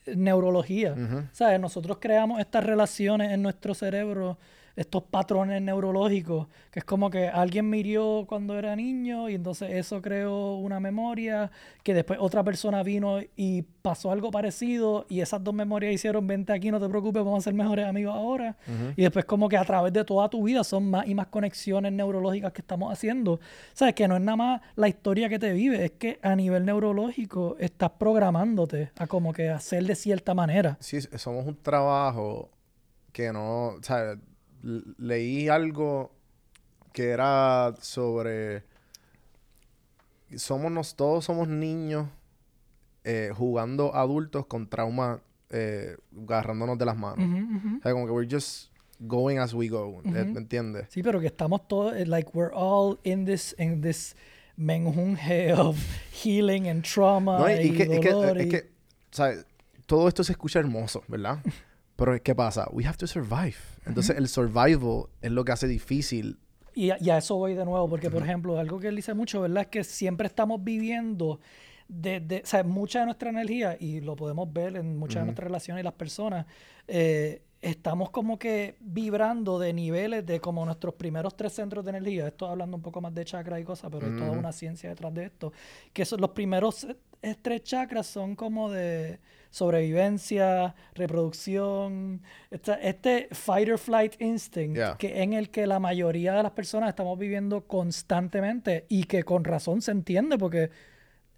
neurología. Ujú. ¿Sabes? Nosotros creamos estas relaciones en nuestro cerebro, estos patrones neurológicos, que es como que alguien me hirió cuando era niño y entonces eso creó una memoria, que después otra persona vino y pasó algo parecido y esas dos memorias hicieron, vente aquí, no te preocupes, vamos a ser mejores amigos ahora. Y después como que a través de toda tu vida son más y más conexiones neurológicas que estamos haciendo. ¿Sabes? Que no es nada más la historia que te vive, es que a nivel neurológico estás programándote a como que hacer de cierta manera. Sí, somos un trabajo que no. O sea, leí algo que era sobre. Somos nos, todos somos niños eh, jugando adultos con trauma, eh, agarrándonos de las manos. O sea, como que we're just going as we go. ¿eh? ¿Me entiendes? Sí, pero que estamos todos, eh, like, we're all in this, in this menjunje of healing and trauma No, y, y, y que, es que, dolor es que. Todo esto se escucha hermoso, ¿verdad? [laughs] Pero ¿qué pasa? We have to survive. Entonces, el survival es lo que hace difícil. Y a, y a eso voy de nuevo, porque por ejemplo, algo que él dice mucho, ¿verdad? Es que siempre estamos viviendo de, de- o sea, mucha de nuestra energía, y lo podemos ver en muchas de nuestras relaciones y las personas, eh, estamos como que vibrando de niveles de como nuestros primeros tres centros de energía. Esto hablando un poco más de chakra y cosas, pero hay toda una ciencia detrás de esto. Que son los primeros eh, tres chakras son como de sobrevivencia, reproducción, esta- este fight or flight instinct, Yeah. que en el que la mayoría de las personas estamos viviendo constantemente y que con razón se entiende porque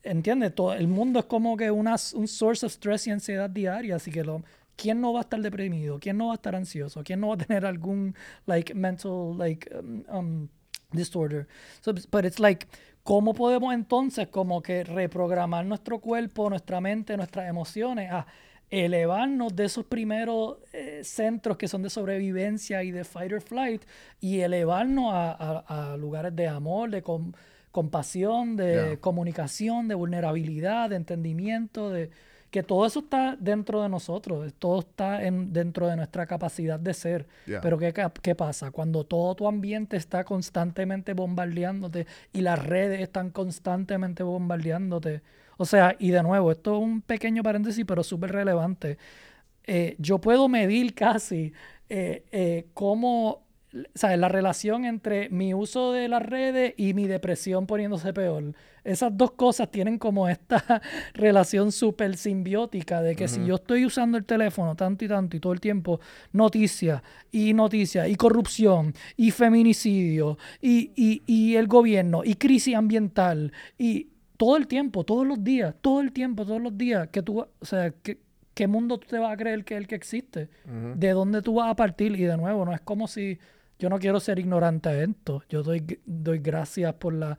entiende todo el mundo es como que una, un source of stress y ansiedad diaria así que lo quién no va a estar deprimido quién no va a estar ansioso quién no va a tener algún like mental like um, um, disorder so, but it's like cómo podemos entonces como que reprogramar nuestro cuerpo nuestra mente nuestras emociones a elevarnos de esos primeros eh, centros que son de sobrevivencia y de fight or flight y elevarnos a, a- a lugares de amor, de com- compasión, de Yeah. comunicación, de vulnerabilidad, de entendimiento, de que todo eso está dentro de nosotros, todo está en, dentro de nuestra capacidad de ser. Yeah. Pero ¿qué, ¿qué pasa? Cuando todo tu ambiente está constantemente bombardeándote y las redes están constantemente bombardeándote. O sea, y de nuevo, esto es un pequeño paréntesis, pero súper relevante. Eh, yo puedo medir casi eh, eh, cómo, ¿sabes? La relación entre mi uso de las redes y mi depresión poniéndose peor. Esas dos cosas tienen como esta [laughs] relación súper simbiótica de que si yo estoy usando el teléfono tanto y tanto y todo el tiempo, noticias y noticias y corrupción y feminicidio y, y, y el gobierno y crisis ambiental y todo el tiempo, todos los días, todo el tiempo, todos los días, que tú, o sea, que, ¿qué mundo tú te vas a creer que es el que existe? ¿De dónde tú vas a partir? Y de nuevo, no es como si yo no quiero ser ignorante a esto. Yo doy, doy gracias por la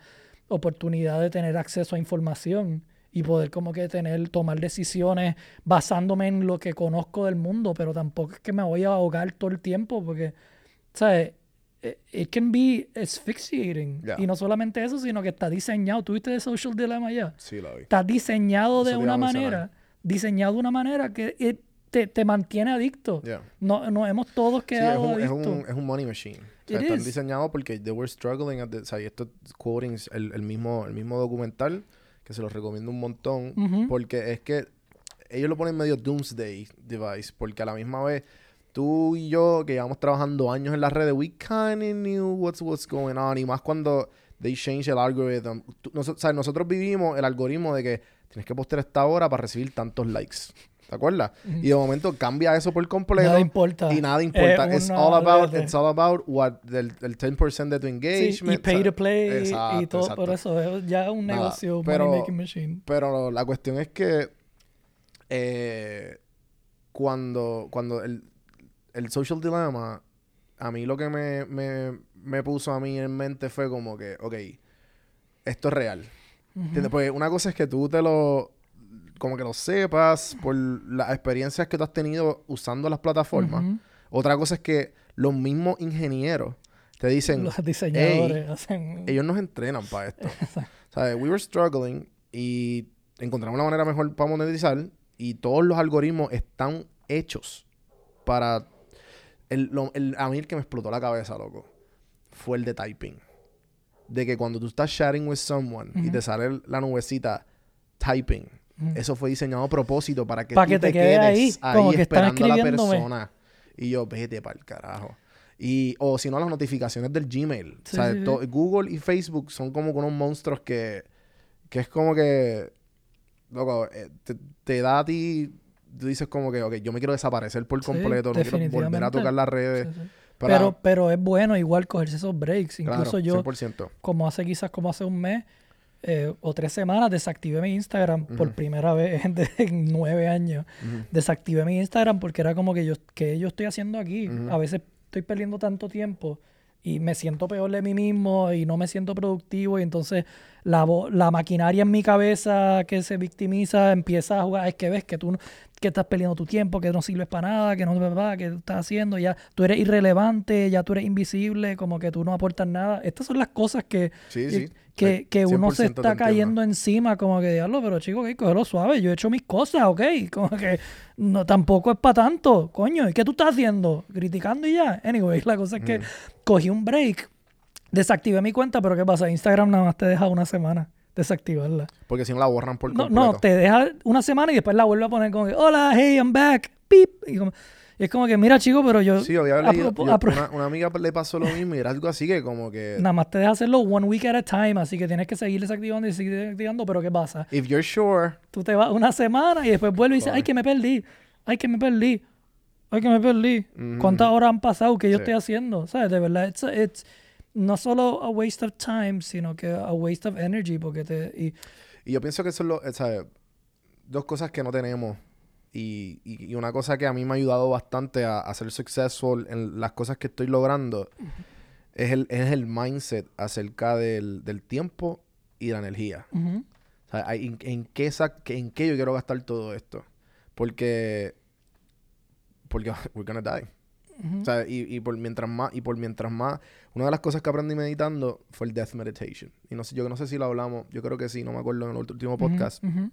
oportunidad de tener acceso a información y poder como que tener, tomar decisiones basándome en lo que conozco del mundo, pero tampoco es que me voy a ahogar todo el tiempo porque, ¿sabes? Eh, It can be asphyxiating. Yeah. Y no solamente eso, sino que está diseñado. ¿Tuviste de Social Dilemma ya? Sí, lo vi. está diseñado de una manera, diseñado de una manera que it- te, te mantiene adicto. Yeah. No, nos hemos todos Sí, es quedado un, es, un, es un money machine. O sea, están is. diseñados porque they were struggling. At the, o sea, y esto quoting el, el mismo, el mismo documental que se los recomiendo un montón Ujú. porque es que ellos lo ponen medio doomsday device porque a la misma vez tú y yo que llevamos trabajando años en las redes we kind of knew what's what's going on y más cuando they change el algorithm Tú- noso- o sea, nosotros vivimos el algoritmo de que tienes que postear esta hora para recibir tantos likes ¿te acuerdas? y de momento cambia eso por completo Nada importa. y nada importa Es it's all about it's all about what el 10% de tu Sí, engagement y pay to play y- todo exacto. por eso. Es ya un Nada, negocio, pero- money making machine. Pero la cuestión es que eh, cuando, cuando el, el social dilemma, a mí lo que me, me, me puso a mí en mente fue como que, ok, esto es real. ¿Entiendes? Porque una cosa es que tú te lo, como que lo sepas por las experiencias que tú has tenido usando las plataformas. Otra cosa es que los mismos ingenieros te dicen, Los diseñadores "Ey, hacen... ellos nos entrenan para esto. [laughs] ¿Sabes? We were struggling y encontramos una manera mejor para monetizar y todos los algoritmos están hechos para... El, lo- el- a mí el que me explotó la cabeza, loco, fue el de typing. De que cuando tú estás chatting with someone y te sale la nubecita typing, eso fue diseñado a propósito para que Pa' tú que te, te quedes ahí, como que están esperando a la persona. Y yo, vete para el carajo. Y, o si no, las notificaciones del Gmail. Sí, o sea, sí, sí. to- Google y Facebook son como unos monstruos que, que es como que, loco, eh, te, te da a ti, tú dices como que, ok, yo me quiero desaparecer por completo, no quiero volver a tocar las redes. Pero, pero es bueno igual cogerse esos breaks. claro, Incluso yo, 100%. como hace quizás como hace un mes eh, o tres semanas, desactivé mi Instagram por primera vez [laughs] en, nueve años. Desactivé mi Instagram porque era como que yo, que yo estoy haciendo aquí. A veces estoy perdiendo tanto tiempo y me siento peor de mí mismo y no me siento productivo y entonces la, la maquinaria en mi cabeza que se victimiza empieza a jugar, es que ves que tú que estás perdiendo tu tiempo, que no sirves para nada, que no sabes nada, que estás haciendo, ya tú eres irrelevante, ya tú eres invisible, como que tú no aportas nada. Estas son las cosas que, Sí, sí. que, que uno 100% se te está cayendo encima, como que diablo, pero chico, ok, cógelo suave, yo he hecho mis cosas, ok, como que no tampoco es para tanto, coño, ¿y qué tú estás haciendo? Criticando y ya. Anyway, la cosa es que cogí un break, desactivé mi cuenta, pero ¿qué pasa? Instagram nada más te deja una semana. desactivarla. Porque si no la borran por No, completo. no, te deja una semana y después la vuelve a poner como que, hola, hey, I'm back, pip. Y, como- y es como que, mira, chico, pero yo, Sí, pro- una, una amiga le pasó lo mismo y era algo así que como que. [laughs] nada más te deja hacerlo one week at a time, así que tienes que seguir desactivando y seguir desactivando, pero ¿qué pasa? If you're sure. Tú te vas una semana y después vuelves y dices, ay, que me perdí, ay, que me perdí, ay, que me perdí. ¿Cuántas horas han pasado que yo Sí. estoy haciendo? ¿Sabes? De verdad, it's, it's no solo a waste of time, sino que a waste of energy, porque te... Y, Y yo pienso que eso es lo. o sea, dos cosas que no tenemos. Y, y- y una cosa que a mí me ha ayudado bastante a, a ser successful en las cosas que estoy logrando es, el, es el mindset acerca del, del tiempo y la energía. ujú, O sea, en, en qué ¿En qué yo quiero gastar todo esto? Porque... Porque [laughs] we're gonna die. Ujú. O sea, y, y por mientras más, y por mientras más, una de las cosas que aprendí meditando fue el death meditation. Y no sé, yo no sé si lo hablamos, yo creo que sí, no me acuerdo en el último podcast. Ujú, ujú.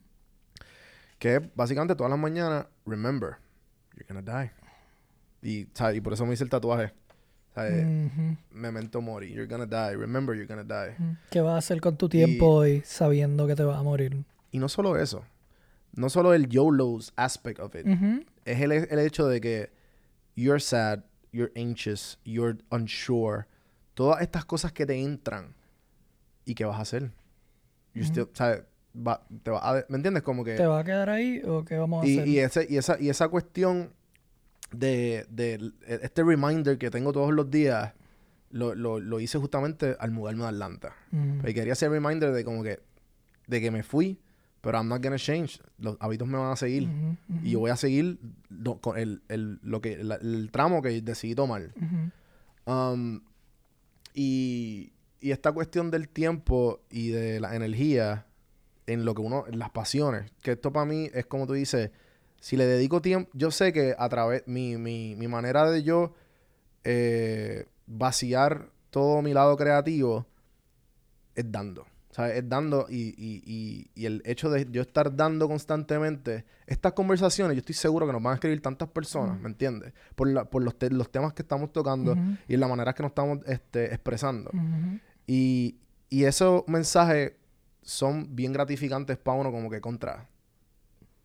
Que es básicamente todas las mañanas, remember, you're gonna die. Y, ¿sabes? y por eso me hice el tatuaje. ¿sabes? Ujú, Memento mori, you're gonna die. Remember, you're gonna die. ¿Qué vas a hacer con tu tiempo hoy sabiendo que te vas a morir? Y no solo eso, no solo el YOLO's aspect of it, es el, el hecho de que you're sad, you're anxious, you're unsure. Todas estas cosas que te entran. ¿Y qué vas a hacer? You still- ¿sabes? Va- te va a- ¿Me entiendes? Como que... ¿Te va a quedar ahí o qué vamos a Y, hacer? y, ese, y, esa, y esa cuestión de, de l- este reminder que tengo todos los días, lo, lo, lo hice justamente al mudarme a Atlanta. Mm, Y quería hacer reminder de como que, de que me fui, pero I'm not gonna change. Los hábitos me van a seguir. Y yo voy a seguir lo, con el, el, lo que, la- el tramo que decidí tomar. Um, y, y esta cuestión del tiempo y de la energía en lo que uno, en las pasiones, que esto para mí es como tú dices, si le dedico tiempo, yo sé que a través, mi, mi, mi manera de yo eh, vaciar todo mi lado creativo es dando. O sea, es dando y, y, y, y el hecho de yo estar dando constantemente estas conversaciones, yo estoy seguro que nos van a escribir tantas personas, ¿me entiendes? Por, la, por los, te- los temas que estamos tocando y la manera que nos estamos este, expresando. Ujú. Y, y esos mensajes son bien gratificantes para uno como que contra.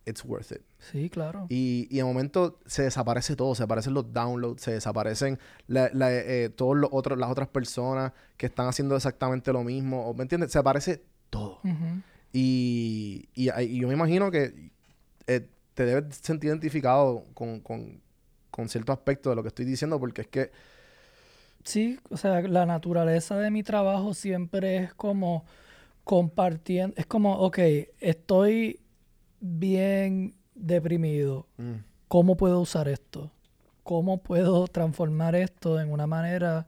It's worth it. Sí, claro. Y, y de momento se desaparece todo, se desaparecen los downloads, se desaparecen la- la- eh, todos los otros, las otras personas que están haciendo exactamente lo mismo. o, ¿Me entiendes? Se aparece todo. Y, y yo me imagino que eh, te debes sentir identificado con, con, con cierto aspecto de lo que estoy diciendo, porque es que Sí, o sea, la naturaleza de mi trabajo siempre es como compartiendo, es como, ok, estoy bien deprimido, mm, ¿cómo puedo usar esto? ¿Cómo puedo transformar esto en una manera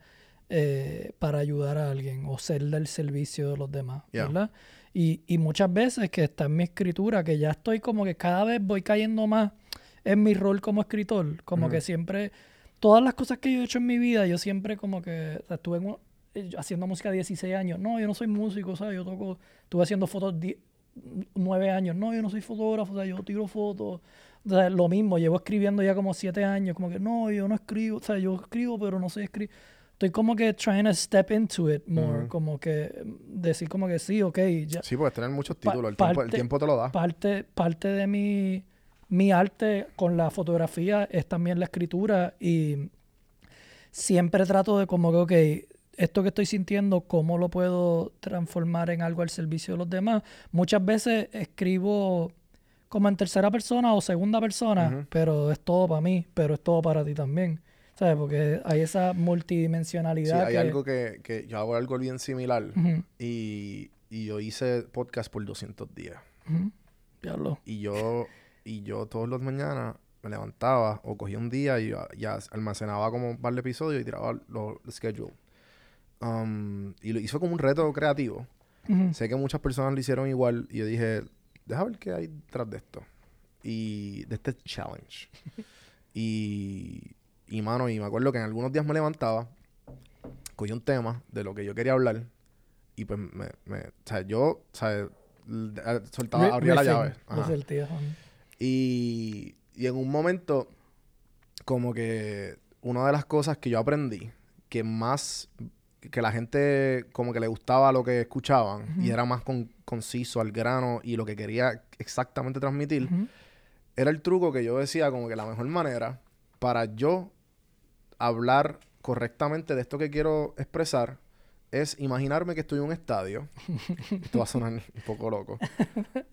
eh, para ayudar a alguien o ser del servicio de los demás? Yeah. ¿Verdad? Y, y muchas veces que está en mi escritura, que ya estoy como que cada vez voy cayendo más en mi rol como escritor, como que siempre, todas las cosas que yo he hecho en mi vida, yo siempre como que o sea, estuve en un- eh, haciendo música a 16 años, no, yo no soy músico, ¿sabes? Yo toco, estuve haciendo fotos 10 nueve años, no, yo no soy fotógrafo, o sea, yo tiro fotos, o sea, lo mismo, llevo escribiendo ya como siete años, como que no, yo no escribo, o sea, yo escribo, pero no sé escribir. Estoy como que trying to step into it more, como que decir como que sí, ok, ya. sí, puedes tener muchos Pa- títulos, el, tiempo, el parte- tiempo te lo da. Parte, parte de mi, mi arte con la fotografía es también la escritura y siempre trato de como que, ok, esto que estoy sintiendo, ¿cómo lo puedo transformar en algo al servicio de los demás? Muchas veces escribo como en tercera persona o segunda persona, pero es todo para mí, pero es todo para ti también. ¿Sabes? Porque hay esa Sí, multidimensionalidad. hay que- algo que, que yo hago algo bien similar y, y yo hice podcast por 200 días. Diablo. Y yo, y yo todos los mañanas me levantaba o cogía un día y ya, almacenaba como un par de episodios y tiraba los los schedule. Um, y lo hizo como un reto creativo. Ujú. Sé que muchas personas lo hicieron igual y yo dije, deja ver qué hay detrás de esto. Y de este challenge. [laughs] y, y mano, y me acuerdo que en algunos días me levantaba, cogía un tema de lo que yo quería hablar y pues me, me o sea, yo, o sea, l- eh, soltaba, abría la llave. Y, y en un momento, como que una de las cosas que yo aprendí, que más que la gente como que le gustaba lo que escuchaban y era más con- conciso al grano y lo que quería exactamente transmitir, era el truco que yo decía como que la mejor manera para yo hablar correctamente de esto que quiero expresar es imaginarme que estoy en un estadio. [laughs] Esto va a sonar un poco loco.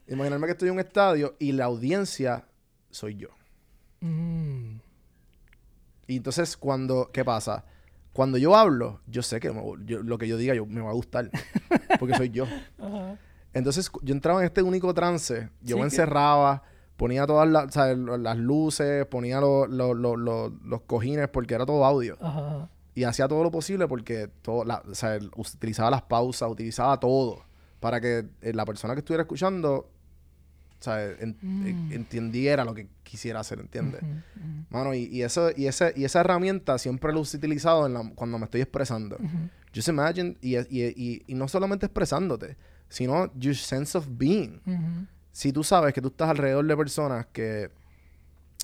Imaginarme que estoy en un estadio y la audiencia soy yo. Mm. Y entonces cuando, ¿qué pasa? Cuando yo hablo, yo sé que me- yo- lo que yo diga yo, me va a gustar. Porque soy yo. [laughs] Ajá. Entonces yo entraba en este único trance. Yo Sí, me encerraba, ponía todas las, luces, ponía lo- lo- lo- lo- los cojines porque era todo audio. Ajá. Y hacía todo lo posible porque todo, la- o sea, el- utilizaba las pausas, utilizaba todo para que eh, la persona que estuviera escuchando sea, en- en- entendiera lo que quisiera hacer, ¿entiendes? Ujú, ujú, Mano, y, y eso, y, ese, y esa herramienta siempre la he utilizado en la- cuando me estoy expresando. ujú. Just imagine, y, y, y, y no solamente expresándote, sino your sense of being. Si tú sabes que tú estás alrededor de personas que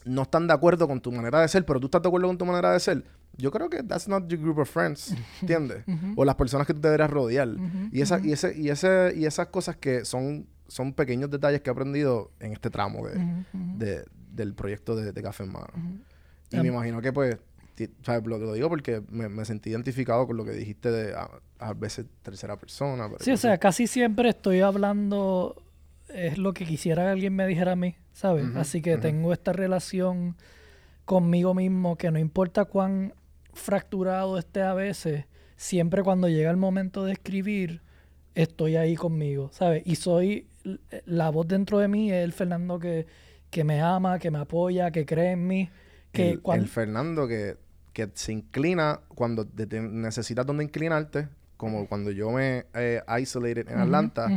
no están de acuerdo con tu manera de ser, pero tú estás de acuerdo con tu manera de ser, yo creo que that's not your group of friends, [laughs] ¿entiendes? O las personas que tú te deberías rodear. y, esa, y, ese, y, ese, y esas cosas que son, son pequeños detalles que he aprendido en este tramo de, del proyecto de, de Café en Mano. Y me imagino que pues, sea, lo, lo digo porque me, me sentí identificado con lo que dijiste de a, a veces tercera persona. Sí, o sea, casi siempre estoy hablando, es lo que quisiera que alguien me dijera a mí, ¿sabes? Así que tengo esta relación conmigo mismo que no importa cuán fracturado esté a veces, siempre cuando llega el momento de escribir, estoy ahí conmigo, ¿sabes? Y soy, la voz dentro de mí es el Fernando que, que me ama, que me apoya, que cree en mí, que el, cuando... el Fernando que, que se inclina cuando te- te necesitas donde inclinarte, como cuando yo me eh, isolated en Atlanta,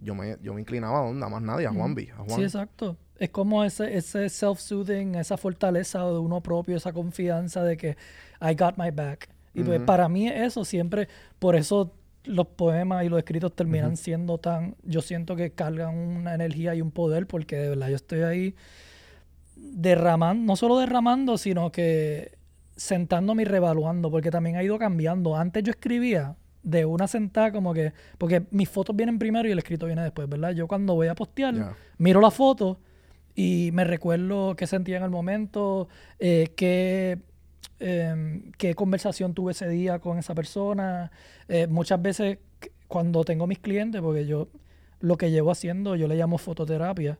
yo, me, yo me inclinaba a donde, a más nadie, a Juan. Sí, exacto. Es como ese, ese self-soothing, esa fortaleza de uno propio, esa confianza de que I got my back. Y pues para mí eso siempre, por eso los poemas y los escritos terminan siendo tan, yo siento que cargan una energía y un poder, porque de verdad yo estoy ahí derramando, no solo derramando, sino que sentándome y revaluando, porque también ha ido cambiando. Antes yo escribía de una sentada como que, porque mis fotos vienen primero y el escrito viene después, ¿verdad? Yo cuando voy a postear, miro la foto y me recuerdo qué sentía en el momento, eh, qué, em, qué conversación tuve ese día con esa persona. Eh, muchas veces cuando tengo mis clientes, porque yo lo que llevo haciendo, yo le llamo fototerapia.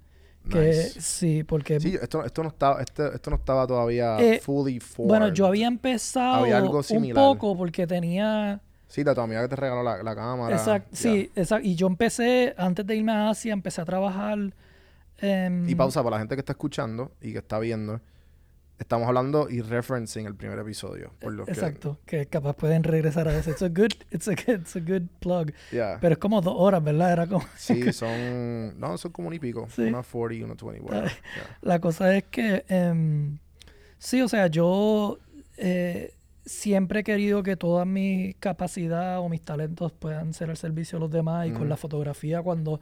Que Nice. sí, porque Sí, esto, esto, no estaba, este- esto no estaba todavía Eh, fully formed. bueno, yo había empezado Había algo un poco porque tenía Sí, la tu amiga que te regaló la, la cámara. Exacto, sí, exacto. Y yo empecé, antes de irme a Asia, empecé a trabajar. Em, Y pausa para la gente que está escuchando y que está viendo. Estamos hablando y referencing el primer episodio. Por Exacto, que capaz pueden regresar a eso. It's a good, it's a it's a good plug. Pero es como dos horas, ¿verdad? Era como... [laughs] Sí, son. No, son como un y pico. Sí. Una 40 y una 20. whatever. Ay. Ya. La cosa es que, em, sí, o sea, yo eh, siempre he querido que toda mi capacidad o mis talentos puedan ser al servicio de los demás y con la fotografía cuando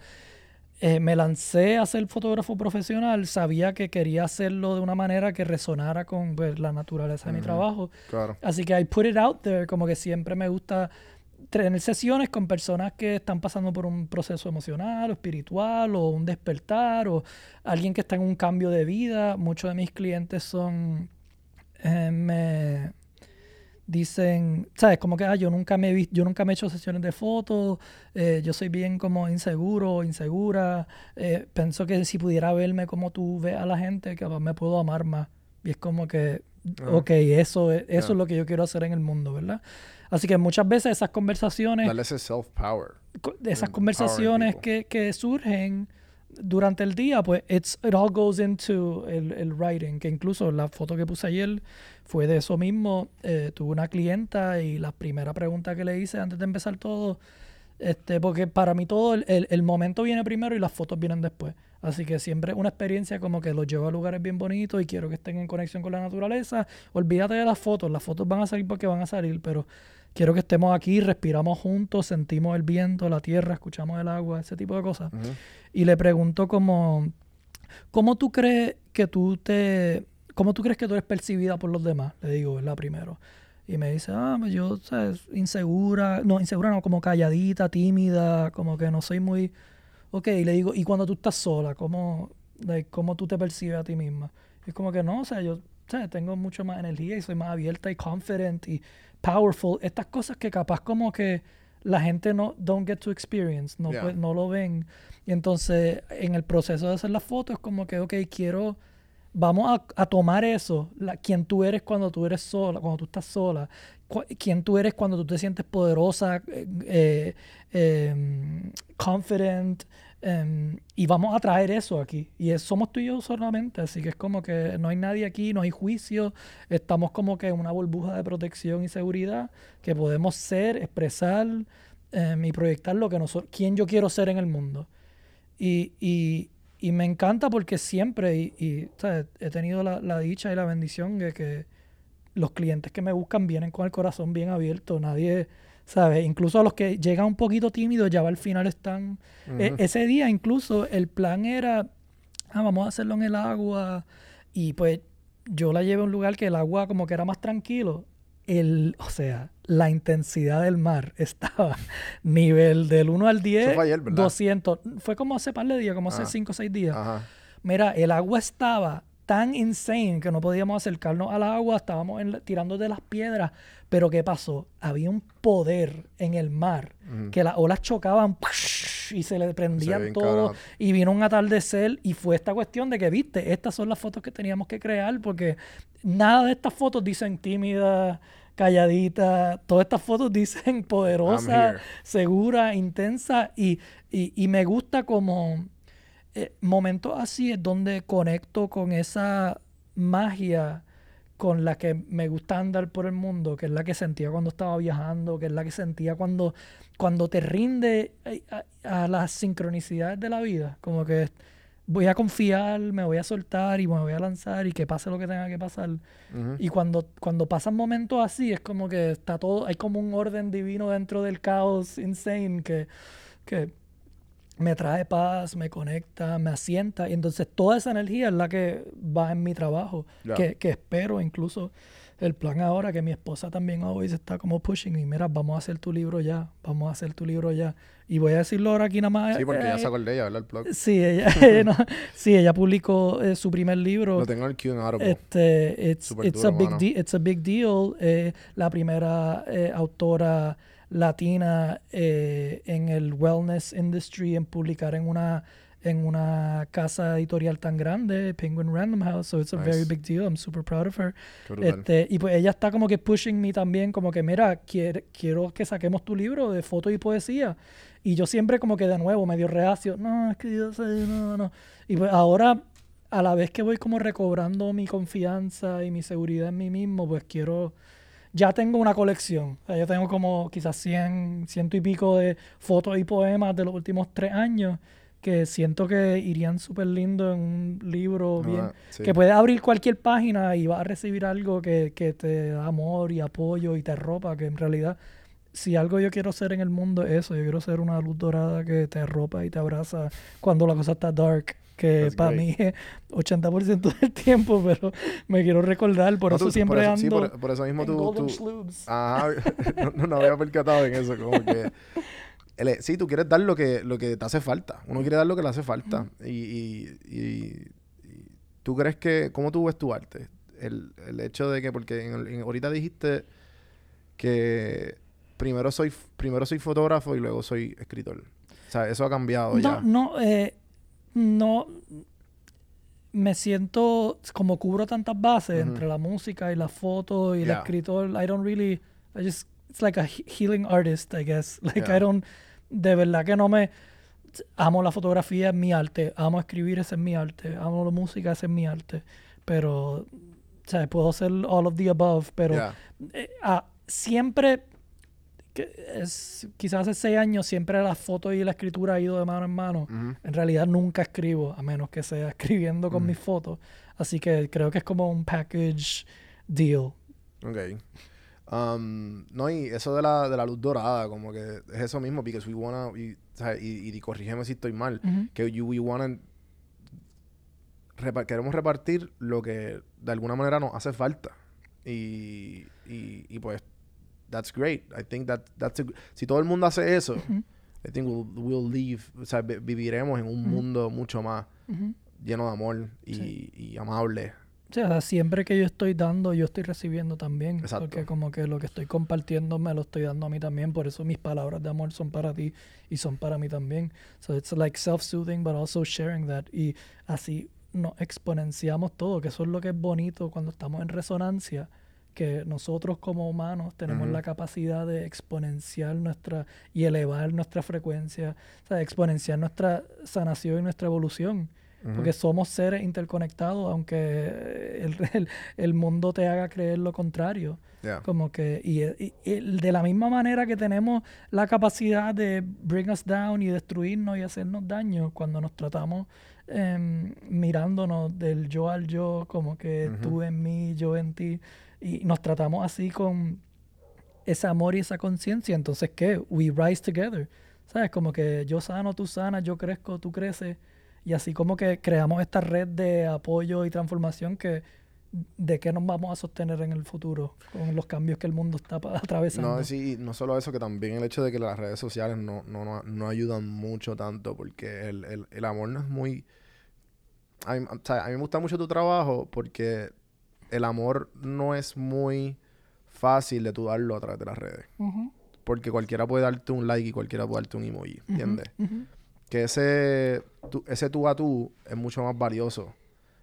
eh, me lancé a ser fotógrafo profesional, sabía que quería hacerlo de una manera que resonara con pues, la naturaleza de mi trabajo. Claro. Así que I put it out there, como que siempre me gusta tener sesiones con personas que están pasando por un proceso emocional o espiritual o un despertar o alguien que está en un cambio de vida. Muchos de mis clientes son, eh, me dicen, ¿sabes? Como que, ah, yo nunca me he yo nunca me he hecho sesiones de fotos, eh, yo soy bien como inseguro, insegura, eh, pienso que si pudiera verme como tú ves a la gente, capaz me puedo amar más. Y es como que, Ah. ok, eso, es, eso es lo que yo quiero hacer en el mundo, ¿verdad? Así que muchas veces esas conversaciones Darle ese self-power. esas conversaciones que, que surgen durante el día, pues it's, it all goes into el, el writing, que incluso la foto que puse ayer fue de eso mismo. Eh, tuve una clienta y la primera pregunta que le hice antes de empezar todo, este, porque para mí todo el, el- el momento viene primero y las fotos vienen después. Así que siempre una experiencia como que los llevo a lugares bien bonitos y quiero que estén en conexión con la naturaleza. Olvídate de las fotos, las fotos van a salir porque van a salir, pero quiero que estemos aquí, respiramos juntos, sentimos el viento, la tierra, escuchamos el agua, ese tipo de cosas. Y le pregunto como, ¿cómo tú crees que tú te, cómo tú crees que tú eres percibida por los demás? Le digo, ¿verdad? Primero. Y me dice, ah, yo, ¿sabes? Insegura, no, insegura no, como calladita, tímida, como que no soy muy... Ok, y le digo, ¿y cuando tú estás sola? ¿Cómo, like, cómo tú te percibes a ti misma? Y es como que no, o sea, yo ¿sabes? tengo mucho más energía y soy más abierta y confident y powerful. Estas cosas que capaz como que la gente no don't get to experience, no, Yeah. no lo ven. Y entonces en el proceso de hacer las fotos es como que, ok, quiero, vamos a, a tomar eso, la, quién tú eres cuando tú eres sola, cuando tú estás sola, cu- quién tú eres cuando tú te sientes poderosa, eh, eh, em, confident, em, y vamos a traer eso aquí. Y es- somos tú y yo solamente, así que es como que no hay nadie aquí, no hay juicio, estamos como que en una burbuja de protección y seguridad que podemos ser, expresar em, y proyectar lo que nosotros, quién yo quiero ser en el mundo. Y, y, y me encanta porque siempre, y, y, he tenido la, la dicha y la bendición de que los clientes que me buscan vienen con el corazón bien abierto. Nadie, ¿sabes? Incluso a los que llegan un poquito tímidos, ya al final están... e- ese día incluso el plan era, ah, vamos a hacerlo en el agua. Y pues yo la llevé a un lugar que el agua como que era más tranquilo. El, o sea, la intensidad del mar [laughs] estaba nivel del 1 al 10, Eso fue ayer, ¿verdad? 200. Fue como hace par de días, como hace Ah. 5 o 6 días. Ajá. Mira, el agua estaba tan insane que no podíamos acercarnos al agua, estábamos en tirando de las piedras. Pero ¿qué pasó? Había un poder en el mar que las olas chocaban y se le prendían todo. Y vino un atardecer y fue esta cuestión de que, viste, estas son las fotos que teníamos que crear porque nada de estas fotos dicen tímida, calladita. Todas estas fotos [laughs] dicen poderosa, segura, intensa y, y, y me gusta como eh, momentos así es donde conecto con esa magia con la que me gusta andar por el mundo, que es la que sentía cuando estaba viajando, que es la que sentía cuando, cuando te rinde eh, a, a las sincronicidades de la vida. Como que voy a confiar, me voy a soltar y me voy a lanzar y que pase lo que tenga que pasar. Ujú. Y cuando, cuando pasan momentos así, es como que está todo, hay como un orden divino dentro del caos insane que, que me trae paz, me conecta, me asienta. Y entonces toda esa energía es la que va en mi trabajo, Ya. que, que espero incluso el plan ahora, que mi esposa también hoy se está como pushing y mira, vamos a hacer tu libro ya, vamos a hacer tu libro ya. Y voy a decirlo ahora aquí nada más. Sí, porque eh, ya sacó el de ella, ¿verdad? El blog. Sí, ella, ella [laughs] [laughs] no- sí, ella publicó eh, su primer libro. Lo tengo en el Q en Audible. Este, it's, it's, duro, a big de- it's a big deal. eh, la primera eh, autora latina en el wellness industry en publicar en una en una casa editorial tan grande, Penguin Random House, so it's a very Nice. big deal. I'm super proud of her. Este, y pues ella está como que pushing me también, como que mira, quiere- quiero que saquemos tu libro de foto y poesía. Y yo siempre como que de nuevo medio reacio, no, es que yo sé, no, no. Y pues ahora, a la vez que voy como recobrando mi confianza y mi seguridad en mí mismo, pues quiero, ya tengo una colección. O sea, yo tengo como quizás 100, ciento y pico de fotos y poemas de los últimos tres años que siento que irían súper lindo en un libro bien, ah, sí. que puedes abrir cualquier página y vas a recibir algo que, que te da amor y apoyo y te arropa, que en realidad si algo yo quiero ser en el mundo es eso, yo quiero ser una luz dorada que te arropa y te abraza cuando la cosa está dark, que That's para great. mí es 80% del tiempo, [laughs] pero me quiero recordar, por No, eso tú- siempre eso- sí, ando por, por eso mismo en tú... Tú-. Ajá, [laughs] no, no, no había percatado en eso, como que... [laughs] el- sí, tú quieres dar lo que, lo que te hace falta. Uno quiere dar lo que le hace falta. y, y, y- y tú crees que... ¿Cómo tú ves tu arte? El, el hecho de que... Porque en el- en- ahorita dijiste que primero soy, primero soy fotógrafo y luego soy escritor. O sea, eso ha cambiado No, ya. no, eh, no. Me siento como cubro tantas bases entre la música y la foto y el Yeah. escritor. I don't really. I just. It's like a he- healing artist, I guess. [laughs] Like Yeah. I don't. De verdad que no me. Amo la fotografía, es mi arte. Amo escribir, ese es mi arte. Amo la música, ese es mi arte. Pero. O sea, puedo ser all of the above, pero Ya. eh, ah, siempre, que es, quizás hace seis años, siempre la foto y la escritura ha ido de mano en mano. En realidad nunca escribo, a menos que sea escribiendo con mis fotos. Así que creo que es como un package deal. Ok. Um, no, y eso de la, de la luz dorada, como que es eso mismo, because we wanna, y, o sea, y, y corrígeme si estoy mal, que you, we wanna, repa- queremos repartir lo que de alguna manera nos hace falta. Y, y, y pues, that's great. I think that, that's a- si todo el mundo hace eso, I think we'll, we'll live, o sea, vi- viviremos en un mundo mucho más lleno de amor y, Sí. y amable. O sea, siempre que yo estoy dando, yo estoy recibiendo también. Exacto. Porque como que lo que estoy compartiendo me lo estoy dando a mí también. Por eso mis palabras de amor son para ti y son para mí también. So it's like self-soothing, but also sharing that. Y así nos exponenciamos todo, que eso es lo que es bonito cuando estamos en resonancia. Que nosotros como humanos tenemos Ujú. la capacidad de exponenciar nuestra y elevar nuestra frecuencia, o sea, exponenciar nuestra sanación y nuestra evolución. Porque somos seres interconectados, aunque el, [laughs] el- el mundo te haga creer lo contrario. Yeah. Como que, y, y- y de la misma manera que tenemos la capacidad de bring us down y destruirnos y hacernos daño cuando nos tratamos em, mirándonos del yo al yo, como que tú en mí, yo en ti, y nos tratamos así con ese amor y esa conciencia, entonces ¿qué? We rise together. ¿Sabes? Como que yo sano, tú sanas, yo crezco, tú creces. Y así como que creamos esta red de apoyo y transformación que de qué nos vamos a sostener en el futuro con los cambios que el mundo está atravesando. No, sí, no solo eso, que también el hecho de que las redes sociales no, no, no, no ayudan mucho tanto, porque el, el, el amor no es muy... A mí, o sea, a mí me gusta mucho tu trabajo porque el amor no es muy fácil de tú darlo a través de las redes. Porque cualquiera puede darte un like y cualquiera puede darte un emoji, ¿entiendes? Que ese tú, ese tú a tú es mucho más valioso.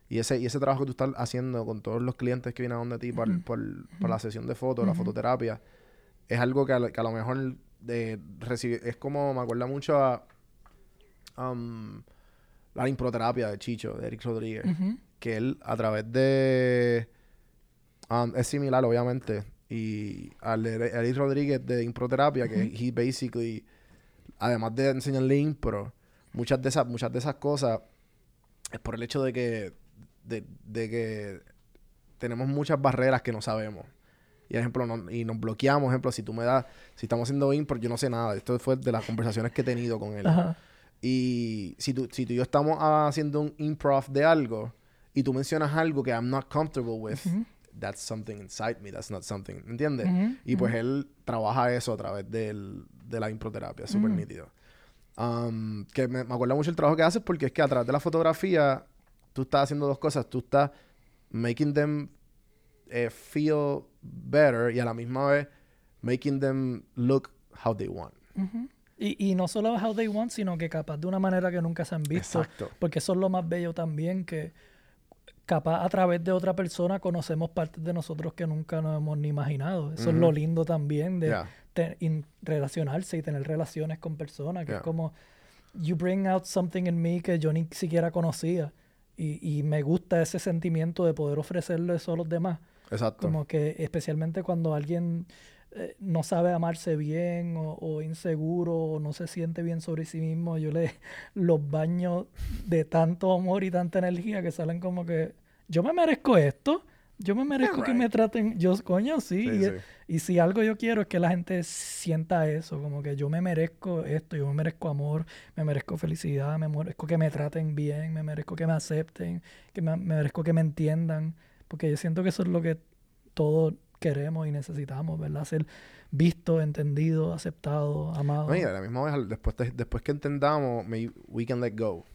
Y ese, y ese trabajo que tú estás haciendo con todos los clientes que vienen a donde ti por, por, por la sesión de fotos, la fototerapia, es algo que a, lo- que a lo mejor de recibir, es como, me acuerda mucho a um, la improterapia de Chicho, de Eric Rodríguez, que él a través de... um, es similar, obviamente, y al Eric Rodríguez de improterapia, que he basically, además de enseñarle impro, muchas de esas, muchas de esas cosas es por el hecho de que, de, de que tenemos muchas barreras que no sabemos. Y, ejemplo, no- y nos bloqueamos, ejemplo, si tú me das, si estamos haciendo impro, yo no sé nada. Esto fue de las conversaciones que he tenido con él. Ajá. Y si tú, si tú y yo estamos haciendo un improv de algo y tú mencionas algo que I'm not comfortable with, that's something inside me, that's not something, ¿entiendes? Ujú, Y pues él trabaja eso a través del, de la improterapia, súper nítido. Um, que me, me acuerda mucho el trabajo que haces porque es que a través de la fotografía tú estás haciendo dos cosas. Tú estás making them eh, feel better y a la misma vez making them look how they want. Y, y no solo how they want, sino que capaz de una manera que nunca se han visto. Exacto. Porque eso es lo más bello también, que capaz a través de otra persona conocemos partes de nosotros que nunca nos hemos ni imaginado. Eso es lo lindo también de Yeah. te- in- relacionarse y tener relaciones con personas, que Yeah. es como, you bring out something in me que yo ni siquiera conocía. Y, y me gusta ese sentimiento de poder ofrecerle eso a los demás. Exacto. Como que especialmente cuando alguien eh, no sabe amarse bien o, o inseguro o no se siente bien sobre sí mismo, yo le los baño de tanto amor y tanta energía que salen como que yo me merezco esto, yo me merezco que me traten, yo coño sí, Sí, y, sí. y si algo yo quiero es que la gente sienta eso, como que yo me merezco esto, yo me merezco amor, me merezco felicidad, me merezco que me traten bien, me merezco que me acepten, que me, me merezco que me entiendan, porque yo siento que eso es lo que todos queremos y necesitamos, ¿verdad? Ser visto, entendido, aceptado, amado. No, y a la misma vez, después, de- después que entendamos, may- we can let go.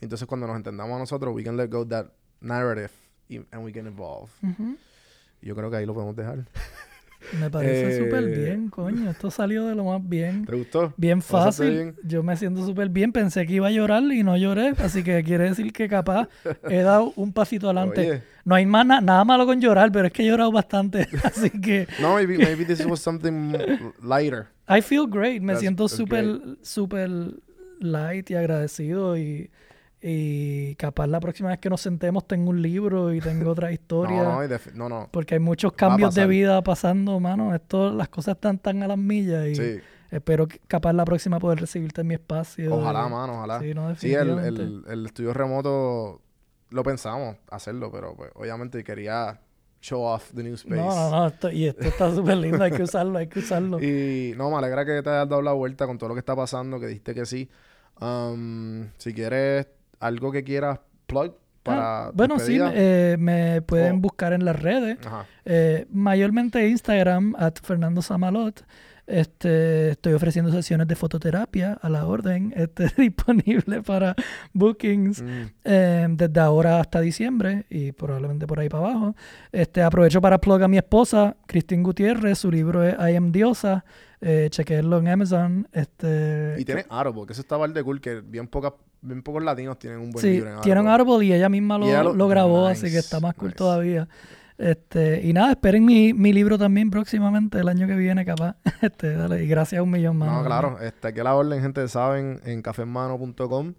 Entonces, cuando nos entendamos a nosotros, we can let go that narrative and we can evolve. Yo creo que ahí lo podemos dejar. [laughs] Me parece Eh, súper bien, coño. Esto salió de lo más bien. ¿Te gustó? Bien ¿Lo pasaste fácil. bien? Yo me siento súper bien. Pensé que iba a llorar y no lloré. Así que quiere decir que capaz he dado un pasito adelante. Oye. No hay más na- nada malo con llorar, pero es que he llorado bastante. [laughs] Así que No, maybe, maybe this was something lighter. I feel great. Me That's- siento súper, súper light y agradecido. Y, y capaz la próxima vez que nos sentemos tengo un libro y tengo otra [laughs] historia. No, no, no, no. Porque hay muchos cambios de vida pasando, mano. Esto, las cosas están tan a las millas y Sí. espero que capaz la próxima poder recibirte en mi espacio. Ojalá, mano, ojalá. Sí, no, Sí, el, el, el estudio remoto lo pensamos hacerlo, pero pues obviamente quería show off the new space. No, no, no. esto- y esto está [laughs] súper lindo. Hay que usarlo, hay que usarlo. Y no, me alegra que te hayas dado la vuelta con todo lo que está pasando, que dijiste que sí. Um, si quieres algo que quieras plug para Ah, bueno, sí, eh, me pueden Oh. buscar en las redes. Eh, mayormente Instagram, at Fernando Samalot. Este, estoy ofreciendo sesiones de fototerapia a la orden, [laughs] este, disponible para bookings Mm, eh, desde ahora hasta diciembre y probablemente por ahí para abajo. Este, aprovecho para plug a mi esposa, Cristín Gutiérrez, su libro es I Am Diosa, eh, chequenlo en Amazon. Este, Y tiene Audible, que eso estaba el de cool, que bien, pocas, bien pocos latinos tienen un buen Sí, libro en tiene un Audible. árbol y ella misma lo, Y ella lo- lo grabó, Nice, así que está más cool nice. todavía. Este, y nada, esperen mi, mi libro también próximamente, el año que viene, capaz. [laughs] Este, dale, y gracias a un millón más. No, claro, este, aquí a la orden, gente, saben, en cafemano.com.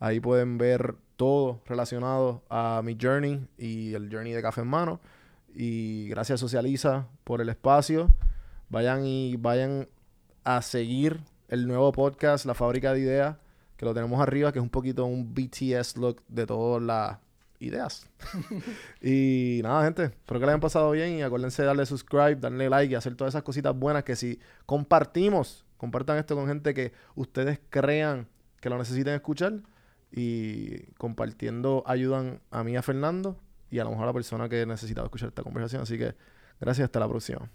Ahí pueden ver todo relacionado a mi journey y el journey de Café en Mano. Y gracias Socializa por el espacio. Vayan y vayan a seguir el nuevo podcast, La Fábrica de Ideas, que lo tenemos arriba, que es un poquito un BTS look de todas las ideas. [laughs] y nada, gente, espero que les hayan pasado bien y acuérdense de darle subscribe, darle like y hacer todas esas cositas buenas que si compartimos, compartan esto con gente que ustedes crean que lo necesiten escuchar y compartiendo ayudan a mí a Fernando y a lo mejor a la persona que necesitaba escuchar esta conversación. Así que gracias, hasta la próxima.